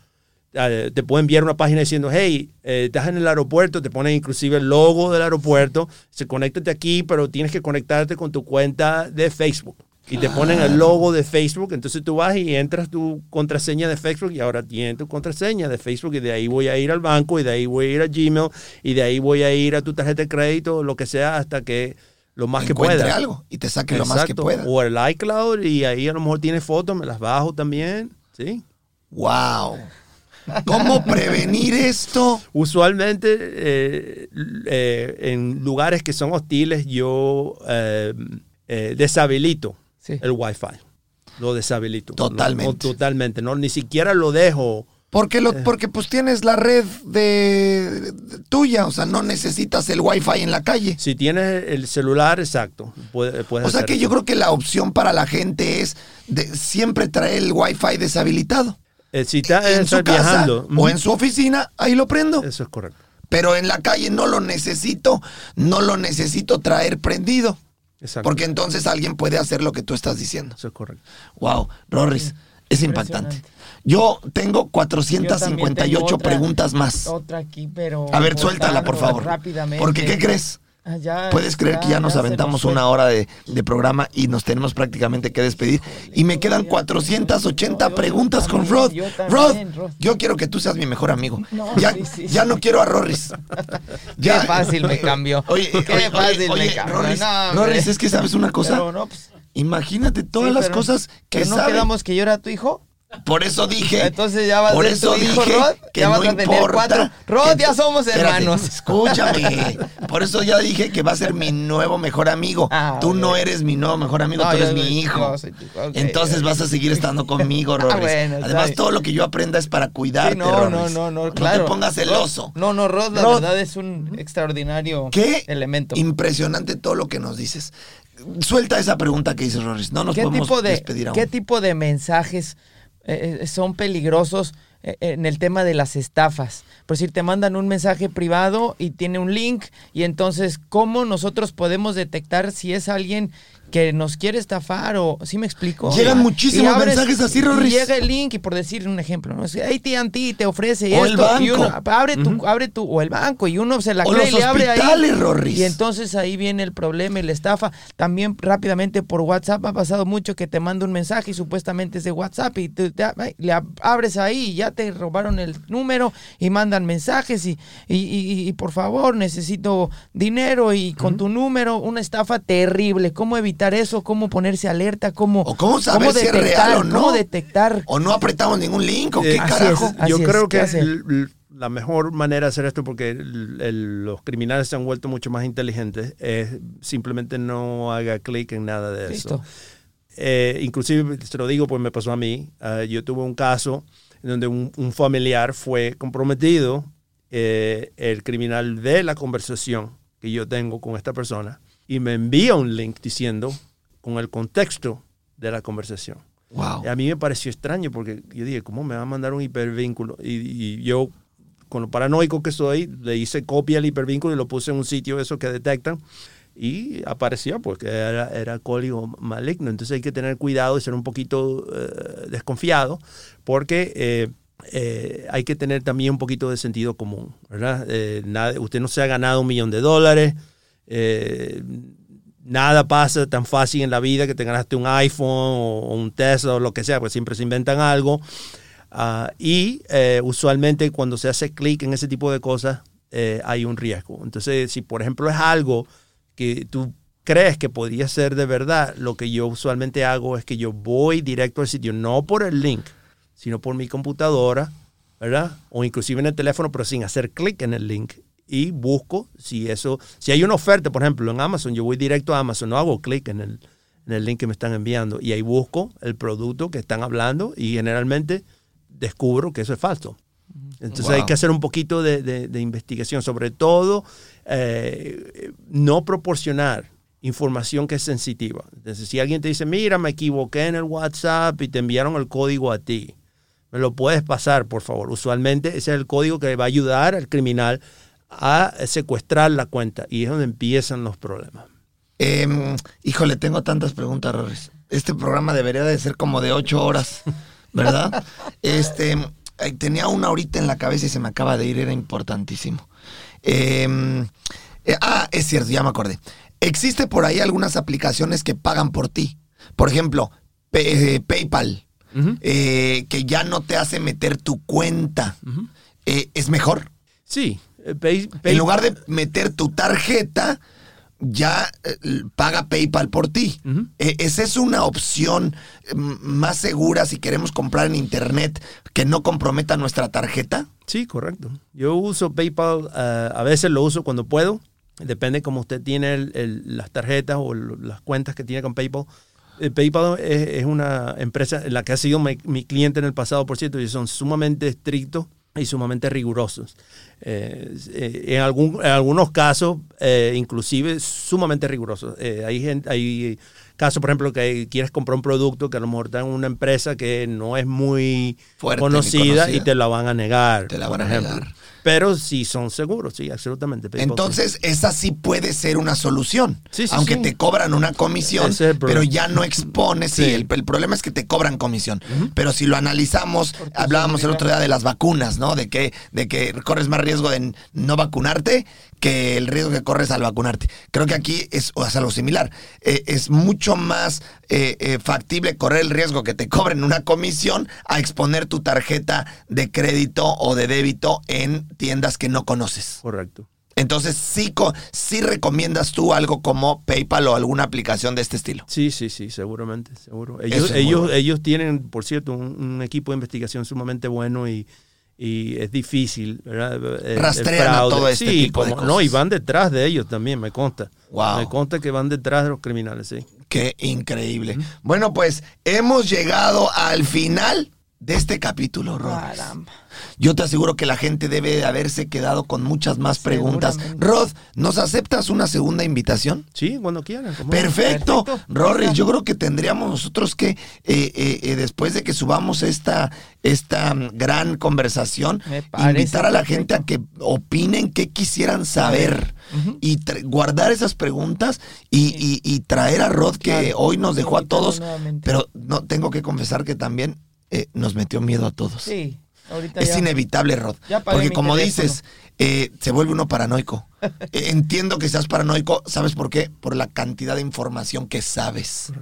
eh, te puede enviar una página diciendo, hey, eh, estás en el aeropuerto, te pone inclusive el logo del aeropuerto, se conéctate aquí, pero tienes que conectarte con tu cuenta de Facebook. Y te ponen el logo de Facebook, entonces tú vas y entras tu contraseña de Facebook y ahora tienes tu contraseña de Facebook y de ahí voy a ir al banco y de ahí voy a ir a Gmail y de ahí voy a ir a tu tarjeta de crédito, lo que sea, hasta que lo más que pueda. algo y te saque lo más que pueda. O el iCloud y ahí a lo mejor tiene fotos, me las bajo también. Sí. Wow. ¿Cómo prevenir esto? Usualmente eh, eh, en lugares que son hostiles yo eh, eh, deshabilito Sí. el Wi-Fi. Lo deshabilito. No- Totalmente. no, totalmente. No, ni siquiera lo dejo. Porque, lo, porque pues tienes la red de, de- tuya, o sea, no necesitas el wifi en la calle. Si tienes el celular, exacto. Puede, puedes O sea que eso. yo creo que la opción para la gente es de siempre traer el wifi deshabilitado. Eh, si estás en su casa o en su oficina, ahí lo prendo. Eso es correcto. Pero en la calle no lo necesito, no lo necesito traer prendido. Exacto. Porque entonces alguien puede hacer lo que tú estás diciendo. Eso es correcto. Wow, Rorris, es impactante. Yo tengo Yo 458 también tengo otra- preguntas más. Otra aquí, pero. A ver, suéltala, por favor. Rápidamente. Porque, ¿qué crees? Ah, ya, Puedes creer que ya nos aventamos una hora de, de programa y nos tenemos prácticamente que despedir. Y me quedan 480 Yo preguntas con Rod. yo Rod, también, Rod. yo quiero que tú seas mi mejor amigo. No, Ya, sí, sí, ya sí. no quiero a Rorris. [laughs] Qué fácil me cambió. [laughs] Oye, Qué oye, fácil oye, me cambió. Rorris, No, es que sabes una cosa. Pero no, pues, Imagínate todas sí, las cosas que pero no sabe. quedamos que yo era tu hijo. Por eso dije. Entonces ya vas por a ser eso tu hijo, dije Rod. que ya vas no a tener importa. cuatro. Rod, ya somos Espérate, hermanos. Escúchame. [laughs] Por eso ya dije que va a ser mi nuevo mejor amigo. Ah, tú ok. no eres mi nuevo mejor amigo, No, tú eres yo- mi hijo. yo soy tu hijo, ok, Entonces ok. vas a seguir estando conmigo, [laughs] Rorris. Ah, bueno, Además, todo lo que yo aprenda es para cuidarte, Sí, no, no, no, no, claro. No te pongas celoso. Rod- no, no, Rod, la Rod, verdad es un extraordinario Qué elemento. impresionante todo lo que nos dices. Suelta esa pregunta que dice Rorris. No nos ¿Qué podemos tipo de, despedir aún. ¿Qué tipo de mensajes eh, eh, son peligrosos eh, en el tema de las estafas. Por decir, te mandan un mensaje privado y tiene un link y entonces, ¿cómo nosotros podemos detectar si es alguien que nos quiere estafar o ¿sí me explico? Llegan Y muchísimos abres- mensajes así, y Rorris. llega el link y por decir un ejemplo, ¿no? Es que AT&T te ofrece O el esto y banco. uno abre tu abre tu o el banco y uno se la O cree los y le abre ahí. Rorris. Y entonces ahí viene el problema y la estafa. También rápidamente por WhatsApp ha pasado mucho que te manda un mensaje y supuestamente es de WhatsApp y tú te- le ab- abres ahí y ya te robaron el número y mandan mensajes y, y, y- y por favor necesito dinero y con tu número, una estafa terrible. ¿Cómo evitar eso? ¿Cómo ponerse alerta? ¿Cómo, O cómo saber si es real o no. ¿Cómo detectar? O no apretamos ningún link, o qué Eh, así carajo. es. Yo creo ¿qué que la mejor manera de hacer esto, porque el- el- los criminales se han vuelto mucho más inteligentes, es simplemente no haga clic en nada de Listo. eso. Eh, inclusive, se lo digo, pues me pasó a mí. Ah, yo tuve un caso donde un, un familiar fue comprometido. eh, el criminal ve la conversación que yo tengo con esta persona y me envía un link diciendo con el contexto de la conversación. Wow. A mí me pareció extraño porque yo dije, ¿cómo me va a mandar un hipervínculo? Y, y yo, con lo paranoico que soy, le hice copia al hipervínculo y lo puse en un sitio eso que detectan. Y apareció porque era, era código maligno. Entonces hay que tener cuidado y ser un poquito eh, desconfiado porque eh, eh, hay que tener también un poquito de sentido común. ¿verdad? Eh, nada- usted no se ha ganado un millón de dólares. Eh, nada pasa tan fácil en la vida que te ganaste un iPhone o, un Tesla o lo que sea, pues siempre se inventan algo. Ah, y eh, usualmente cuando se hace clic en ese tipo de cosas eh, hay un riesgo. Entonces, si por ejemplo es algo que tú crees que podría ser de verdad, lo que yo usualmente hago es que yo voy directo al sitio, no por el link, sino por mi computadora, ¿verdad? O inclusive en el teléfono, pero sin hacer clic en el link. Y busco si eso, si hay una oferta, por ejemplo, en Amazon, yo voy directo a Amazon, no hago clic en el, en el link que me están enviando. Y ahí busco el producto que están hablando y generalmente descubro que eso es falso. Entonces Wow. hay que hacer un poquito de, de- de investigación, sobre todo eh, no proporcionar información que es sensitiva. Entonces, si alguien te dice, mira, me equivoqué en el WhatsApp y te enviaron el código a ti, me lo puedes pasar, por favor. Usualmente ese es el código que va a ayudar al criminal a secuestrar la cuenta y es donde empiezan los problemas. Em, híjole, tengo tantas preguntas, Rorris. Este programa debería de ser como de ocho horas, ¿verdad? [laughs] este, tenía una ahorita en la cabeza y se me acaba de ir, era importantísimo. Em, eh, ah, es cierto, ya me acordé. Existe por ahí algunas aplicaciones que pagan por ti. Por ejemplo, eh, PayPal, eh, que ya no te hace meter tu cuenta. Eh, ¿Es mejor? Sí, eh, Pay- Pay- En lugar de meter tu tarjeta, ya eh, paga PayPal por ti. Ujú. Eh, ¿Esa es una opción eh, más segura si queremos comprar en Internet que no comprometa nuestra tarjeta? Sí, correcto. Yo uso PayPal, eh, a veces lo uso cuando puedo. Depende cómo usted tiene el- el- las tarjetas o las cuentas que tiene con PayPal. Eh, PayPal es, es una empresa en la que ha sido mi, mi cliente en el pasado, por cierto, y son sumamente estrictos y sumamente rigurosos. Eh, eh, en, algún, en algunos casos, eh, inclusive, sumamente rigurosos. Eh, hay, gente, hay casos, por ejemplo, que quieres comprar un producto que a lo mejor está en una empresa que no es muy Fuerte, conocida, conocida. y te la van a negar. Te la van a negar. Pero sí son seguros, sí, absolutamente. PayPal, Entonces, esa sí puede ser una solución. Sí, sí, Aunque te cobran una comisión, es pero ya no expones. El, el problema es que te cobran comisión. Pero si lo analizamos, hablábamos el otro día de las vacunas, ¿no? De que, de que corres más riesgo de no vacunarte que el riesgo que corres al vacunarte. Creo que aquí es, o es algo similar. Eh, es mucho más eh, eh, factible correr el riesgo que te cobren una comisión a exponer tu tarjeta de crédito o de débito en tiendas que no conoces. Correcto. Entonces, sí, sí recomiendas tú algo como PayPal o alguna aplicación de este estilo. Sí, sí, sí, seguramente, seguro. Ellos, es ellos, bueno. ellos tienen, por cierto, un, un equipo de investigación sumamente bueno y, y es difícil, ¿verdad? El- el Rastrean a todo este Sí, tipo de como- No, y cosas. van detrás de ellos también, me consta. Wow. Me consta que van detrás de los criminales, sí. Qué increíble. Bueno, pues hemos llegado al final de este capítulo, Rod. Caramba. Yo te aseguro que la gente debe de haberse quedado con muchas más preguntas. Rod, ¿nos aceptas una segunda invitación? Sí, cuando quieran. Perfecto. Perfecto. Rorris, yo creo que tendríamos nosotros que, eh, eh, eh, después de que subamos esta, esta mm, gran conversación, invitar a la perfecto. gente a que opinen qué quisieran saber y guardar esas preguntas y, y- y traer a Rod que Claro, hoy nos dejó a todos, nuevamente. pero no tengo que confesar que también eh, nos metió miedo a todos. Sí, ahorita Es ya. inevitable, Rod. Porque como teléfono. dices, eh, se vuelve uno paranoico. [laughs] Eh, Entiendo que seas paranoico. ¿Sabes por qué? Por la cantidad de información que sabes.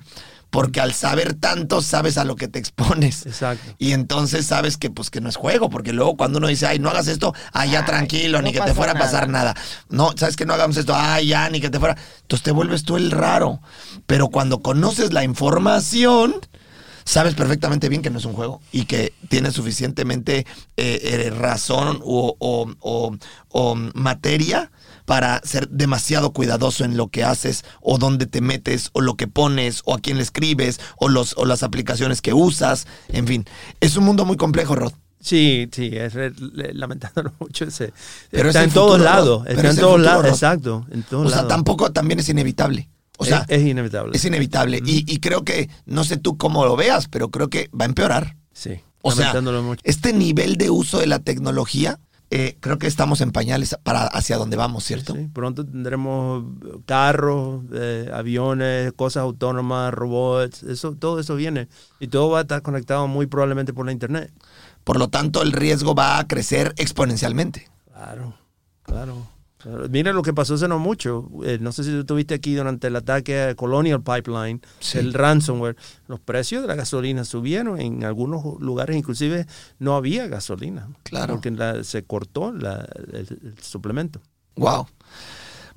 Porque al saber tanto, sabes a lo que te expones. Exacto. Y entonces sabes que pues que no es juego, porque luego cuando uno dice, ay, no hagas esto, ay, ya Ay, tranquilo, no ni que te fuera a pasar nada. No, sabes que no hagamos esto, ay, ya, ni que te fuera. Entonces te vuelves tú el raro. Pero cuando conoces la información, sabes perfectamente bien que no es un juego y que tienes suficientemente eh, eh, razón o, o- o- o materia para ser demasiado cuidadoso en lo que haces o dónde te metes o lo que pones o a quién le escribes o, los, o las aplicaciones que usas. En fin, es un mundo muy complejo, Rod. Sí, sí, es re- lamentándolo [laughs] mucho. Ese, Pero es está el en todos lados. Está es en todos lados. Exacto. En todos O sea, lados. tampoco también es inevitable. O sea, es, es inevitable. es inevitable. y, y creo que, no sé tú cómo lo veas, pero creo que va a empeorar. sí. O sea, mucho. este nivel de uso de la tecnología, eh, creo que estamos en pañales para hacia donde vamos, ¿cierto? Sí, pronto tendremos carros, eh, aviones, cosas autónomas, robots, eso, todo eso viene. Y todo va a estar conectado muy probablemente por la internet. Por lo tanto, el riesgo va a crecer exponencialmente. Claro, claro. Mira lo que pasó hace no mucho. Eh, no sé si tú estuviste aquí durante el ataque a Colonial Pipeline, Sí. el ransomware. Los precios de la gasolina subieron. En algunos lugares inclusive no había gasolina. Claro. Porque la- se cortó la- el, el suplemento. Wow.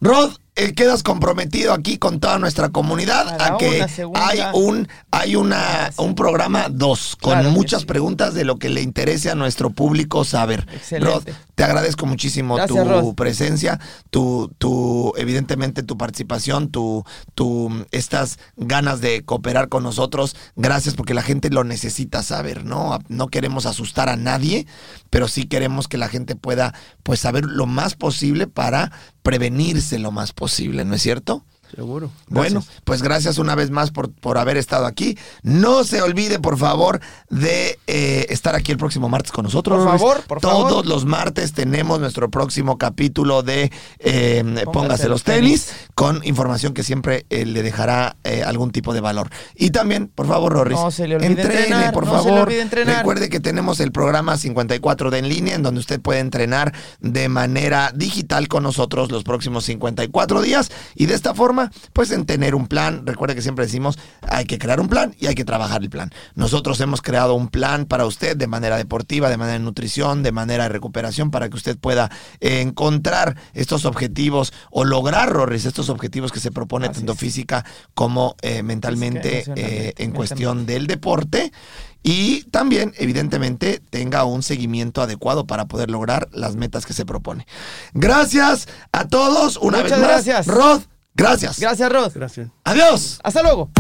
Rod, eh, quedas comprometido aquí con toda nuestra comunidad Para a que una hay un hay una un programa 2 con Claro muchas sí. preguntas de lo que le interese a nuestro público saber. Excelente. Rod, te agradezco muchísimo Gracias, tu Rod. presencia, tu tu evidentemente tu participación, tu tu estas ganas de cooperar con nosotros. Gracias porque la gente lo necesita saber, ¿no? No queremos asustar a nadie, pero sí queremos que la gente pueda pues saber lo más posible para prevenirse lo más posible, ¿no es cierto? Seguro. Bueno, Gracias. pues gracias una vez más por, por haber estado aquí. No se olvide, por favor, de eh, estar aquí el próximo martes con nosotros. Por favor, por Todos favor. los martes tenemos nuestro próximo capítulo de eh, Póngase, Póngase los tenis, tenis. con información que siempre eh, le dejará algún tipo de valor. Y también, por favor, Rorris, No se le olvide entrene, entrenar, por no se le favor. olvide entrenar. Recuerde que tenemos el programa 54 de en línea, en donde usted puede entrenar de manera digital con nosotros los próximos 54 días. Y de esta forma, pues en tener un plan. Recuerde que siempre decimos, hay que crear un plan y hay que trabajar el plan. Nosotros hemos creado un plan para usted de manera deportiva, de manera de nutrición, de manera de recuperación, para que usted pueda eh, encontrar estos objetivos o lograr, Rorris, estos objetivos que se propone Así tanto es. física como eh, mentalmente eh, en cuestión del deporte. Y también, evidentemente, tenga un seguimiento adecuado para poder lograr las metas que se propone. Gracias a todos. Una Muchas vez más. gracias. Rod, gracias. Gracias, Rod. Gracias. Adiós. Hasta luego.